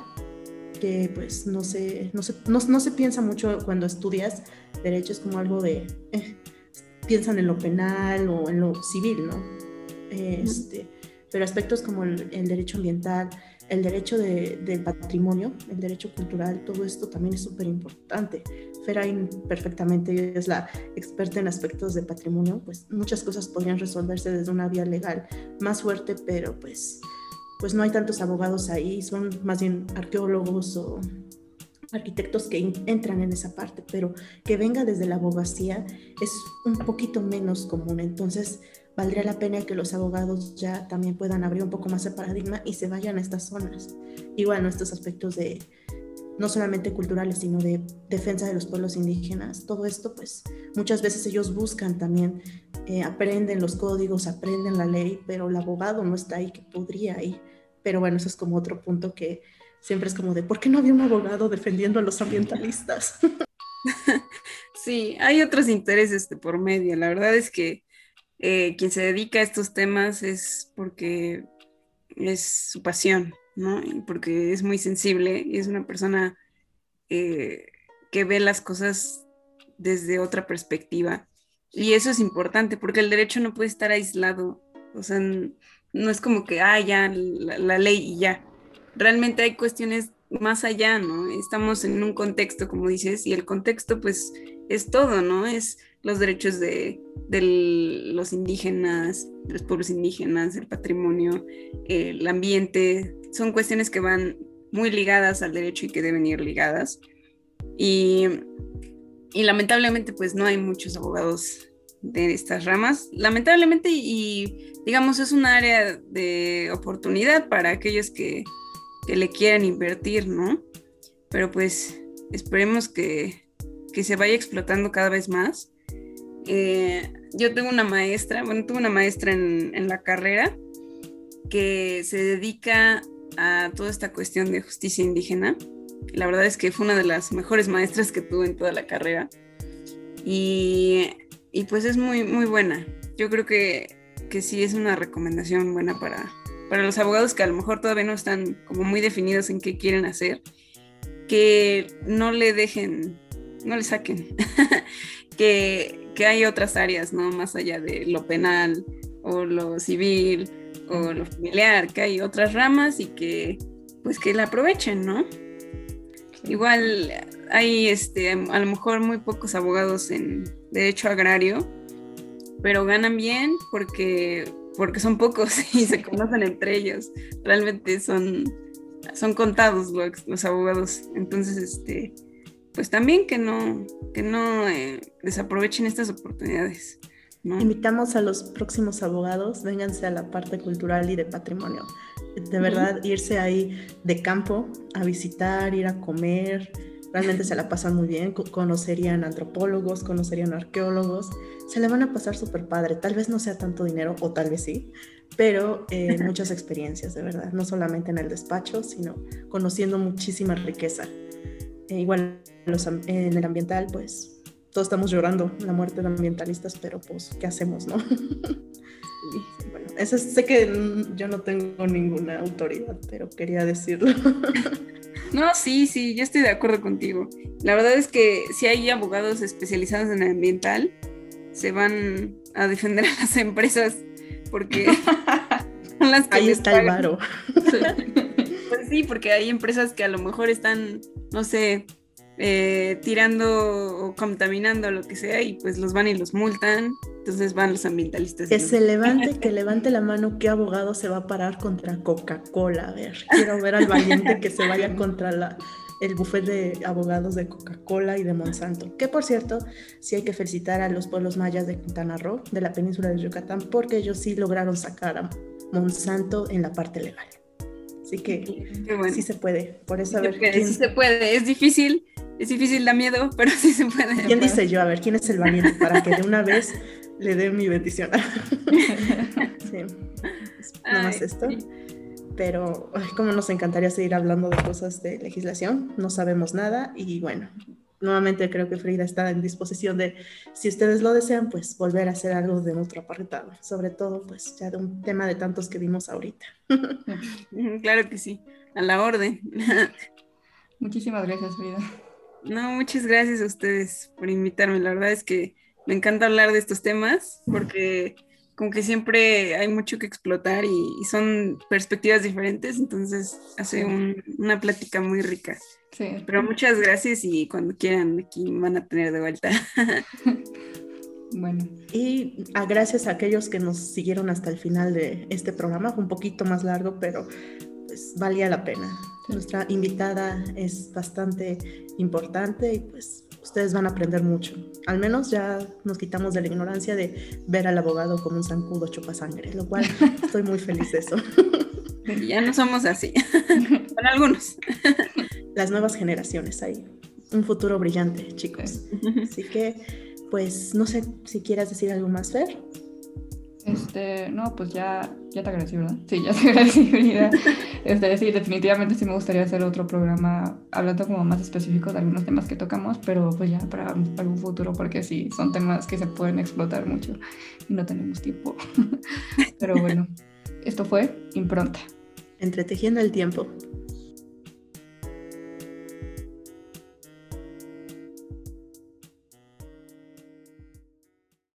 que pues no se, no se, no, no se piensa mucho cuando estudias derecho, es como algo de, piensan en lo penal o en lo civil, ¿no? Este, pero aspectos como el, derecho ambiental, el derecho del patrimonio, el derecho cultural, todo esto también es súper importante. Ferain perfectamente es la experta en aspectos de patrimonio, pues muchas cosas podrían resolverse desde una vía legal más fuerte, pero pues, pues no hay tantos abogados ahí, son más bien arqueólogos o arquitectos que entran en esa parte, pero que venga desde la abogacía es un poquito menos común. Entonces, valdría la pena que los abogados ya también puedan abrir un poco más el paradigma y se vayan a estas zonas. Y bueno, estos aspectos de no solamente culturales, sino de defensa de los pueblos indígenas. Todo esto, pues muchas veces ellos buscan también, eh, aprenden los códigos, aprenden la ley, pero el abogado no está ahí, que podría ir. Pero bueno, eso es como otro punto que siempre es como de, ¿por qué no había un abogado defendiendo a los ambientalistas? <laughs> Sí, hay otros intereses de por medio. La verdad es que eh, quien se dedica a estos temas es porque es su pasión, ¿no? porque es muy sensible y es una persona eh, que ve las cosas desde otra perspectiva. Y eso es importante porque el derecho no puede estar aislado. O sea, no es como que, ah, ya, la, ley y ya. Realmente hay cuestiones más allá, ¿no? Estamos en un contexto, como dices, y el contexto, pues, es todo, ¿no? Es los derechos de, los indígenas, los pueblos indígenas, el patrimonio, el ambiente, son cuestiones que van muy ligadas al derecho y que deben ir ligadas. Y, lamentablemente pues no hay muchos abogados de estas ramas. Lamentablemente y, digamos es un área de oportunidad para aquellos que, que le quieran invertir, ¿no? Pero pues esperemos que, que se vaya explotando cada vez más eh, yo tengo una maestra, bueno, tuve una maestra en, la carrera que se dedica a toda esta cuestión de justicia indígena. La verdad es que fue una de las mejores maestras que tuve en toda la carrera. Y, pues es muy, muy buena. Yo creo que, que sí es una recomendación buena para, para los abogados que a lo mejor todavía no están como muy definidos en qué quieren hacer, que no le dejen, no le saquen, <laughs> que, que hay otras áreas, ¿no? Más allá de lo penal o lo civil o lo familiar, que hay otras ramas y que pues que la aprovechen, ¿no? Igual hay este, a lo mejor muy pocos abogados en derecho agrario, pero ganan bien porque, porque son pocos <laughs> y se conocen entre ellos. Realmente son, son contados los, los abogados. Entonces, este, pues también que no, que no eh, desaprovechen estas oportunidades. Invitamos a los próximos abogados, vénganse a la parte cultural y de patrimonio. De verdad, irse ahí de campo a visitar, ir a comer, realmente se la pasan muy bien, conocerían antropólogos, conocerían arqueólogos, se le van a pasar súper padre, tal vez no sea tanto dinero o tal vez sí, pero eh, <laughs> muchas experiencias, de verdad, no solamente en el despacho, sino conociendo muchísima riqueza. E igual en el ambiental, pues todos estamos llorando la muerte de ambientalistas, pero pues, ¿qué hacemos, no? <laughs> bueno, eso, sé que yo no tengo ninguna autoridad, pero quería decirlo. <laughs> No, sí, sí, yo estoy de acuerdo contigo. La verdad es que si hay abogados especializados en el ambiental, se van a defender a las empresas porque <laughs> son las que Ahí está el varo. Pues sí, porque hay empresas que a lo mejor están, no sé, eh, tirando o contaminando lo que sea y pues los van y los multan, entonces van los ambientalistas. Que se levante, <laughs> que levante la mano, ¿qué abogado se va a parar contra Coca-Cola? A ver, quiero ver al valiente que se vaya contra la, el bufete de abogados de Coca-Cola y de Monsanto. Que por cierto, sí hay que felicitar a los pueblos mayas de Quintana Roo, de la península de Yucatán, porque ellos sí lograron sacar a Monsanto en la parte legal. Así que sí se puede. Por eso, a ver. Sí se puede. Es difícil, es difícil, da miedo, <laughs> pero sí se puede. ¿Quién dice yo? A ver, ¿quién es el valiente? Para que de una vez le dé mi bendición. <laughs> sí. Nada más esto. Pero, como nos encantaría seguir hablando de cosas de legislación, no sabemos nada y bueno, nuevamente creo que Frida está en disposición de, si ustedes lo desean, pues volver a hacer algo de otro apartado, sobre todo pues ya de un tema de tantos que vimos ahorita. <laughs> Claro que sí, a la orden. Muchísimas gracias, Frida. No, muchas gracias a ustedes por invitarme. La verdad es que me encanta hablar de estos temas porque como que siempre hay mucho que explotar y, son perspectivas diferentes, entonces hace una plática muy rica. Sí. Pero muchas gracias y cuando quieran aquí van a tener de vuelta. <laughs> Bueno. Y a gracias a aquellos que nos siguieron hasta el final de este programa, fue un poquito más largo, pero pues valía la pena. Nuestra invitada es bastante importante y pues ustedes van a aprender mucho. Al menos ya nos quitamos de la ignorancia de ver al abogado como un zancudo sangre, lo cual <laughs> estoy muy feliz de eso. Ya no somos así, <laughs> para algunos. las nuevas generaciones ahí. Un futuro brillante, chicos. Así que, pues, no sé si quieras decir algo más, Fer. Este, no, pues ya, ya te agradecí, ¿verdad? Sí, ya te <laughs> agradecí, Este, sí, definitivamente sí me gustaría hacer otro programa hablando como más específico de algunos temas que tocamos, pero pues ya para algún futuro, porque sí, son temas que se pueden explotar mucho y no tenemos tiempo. <laughs> pero bueno, esto fue Impronta. Entretejiendo el tiempo.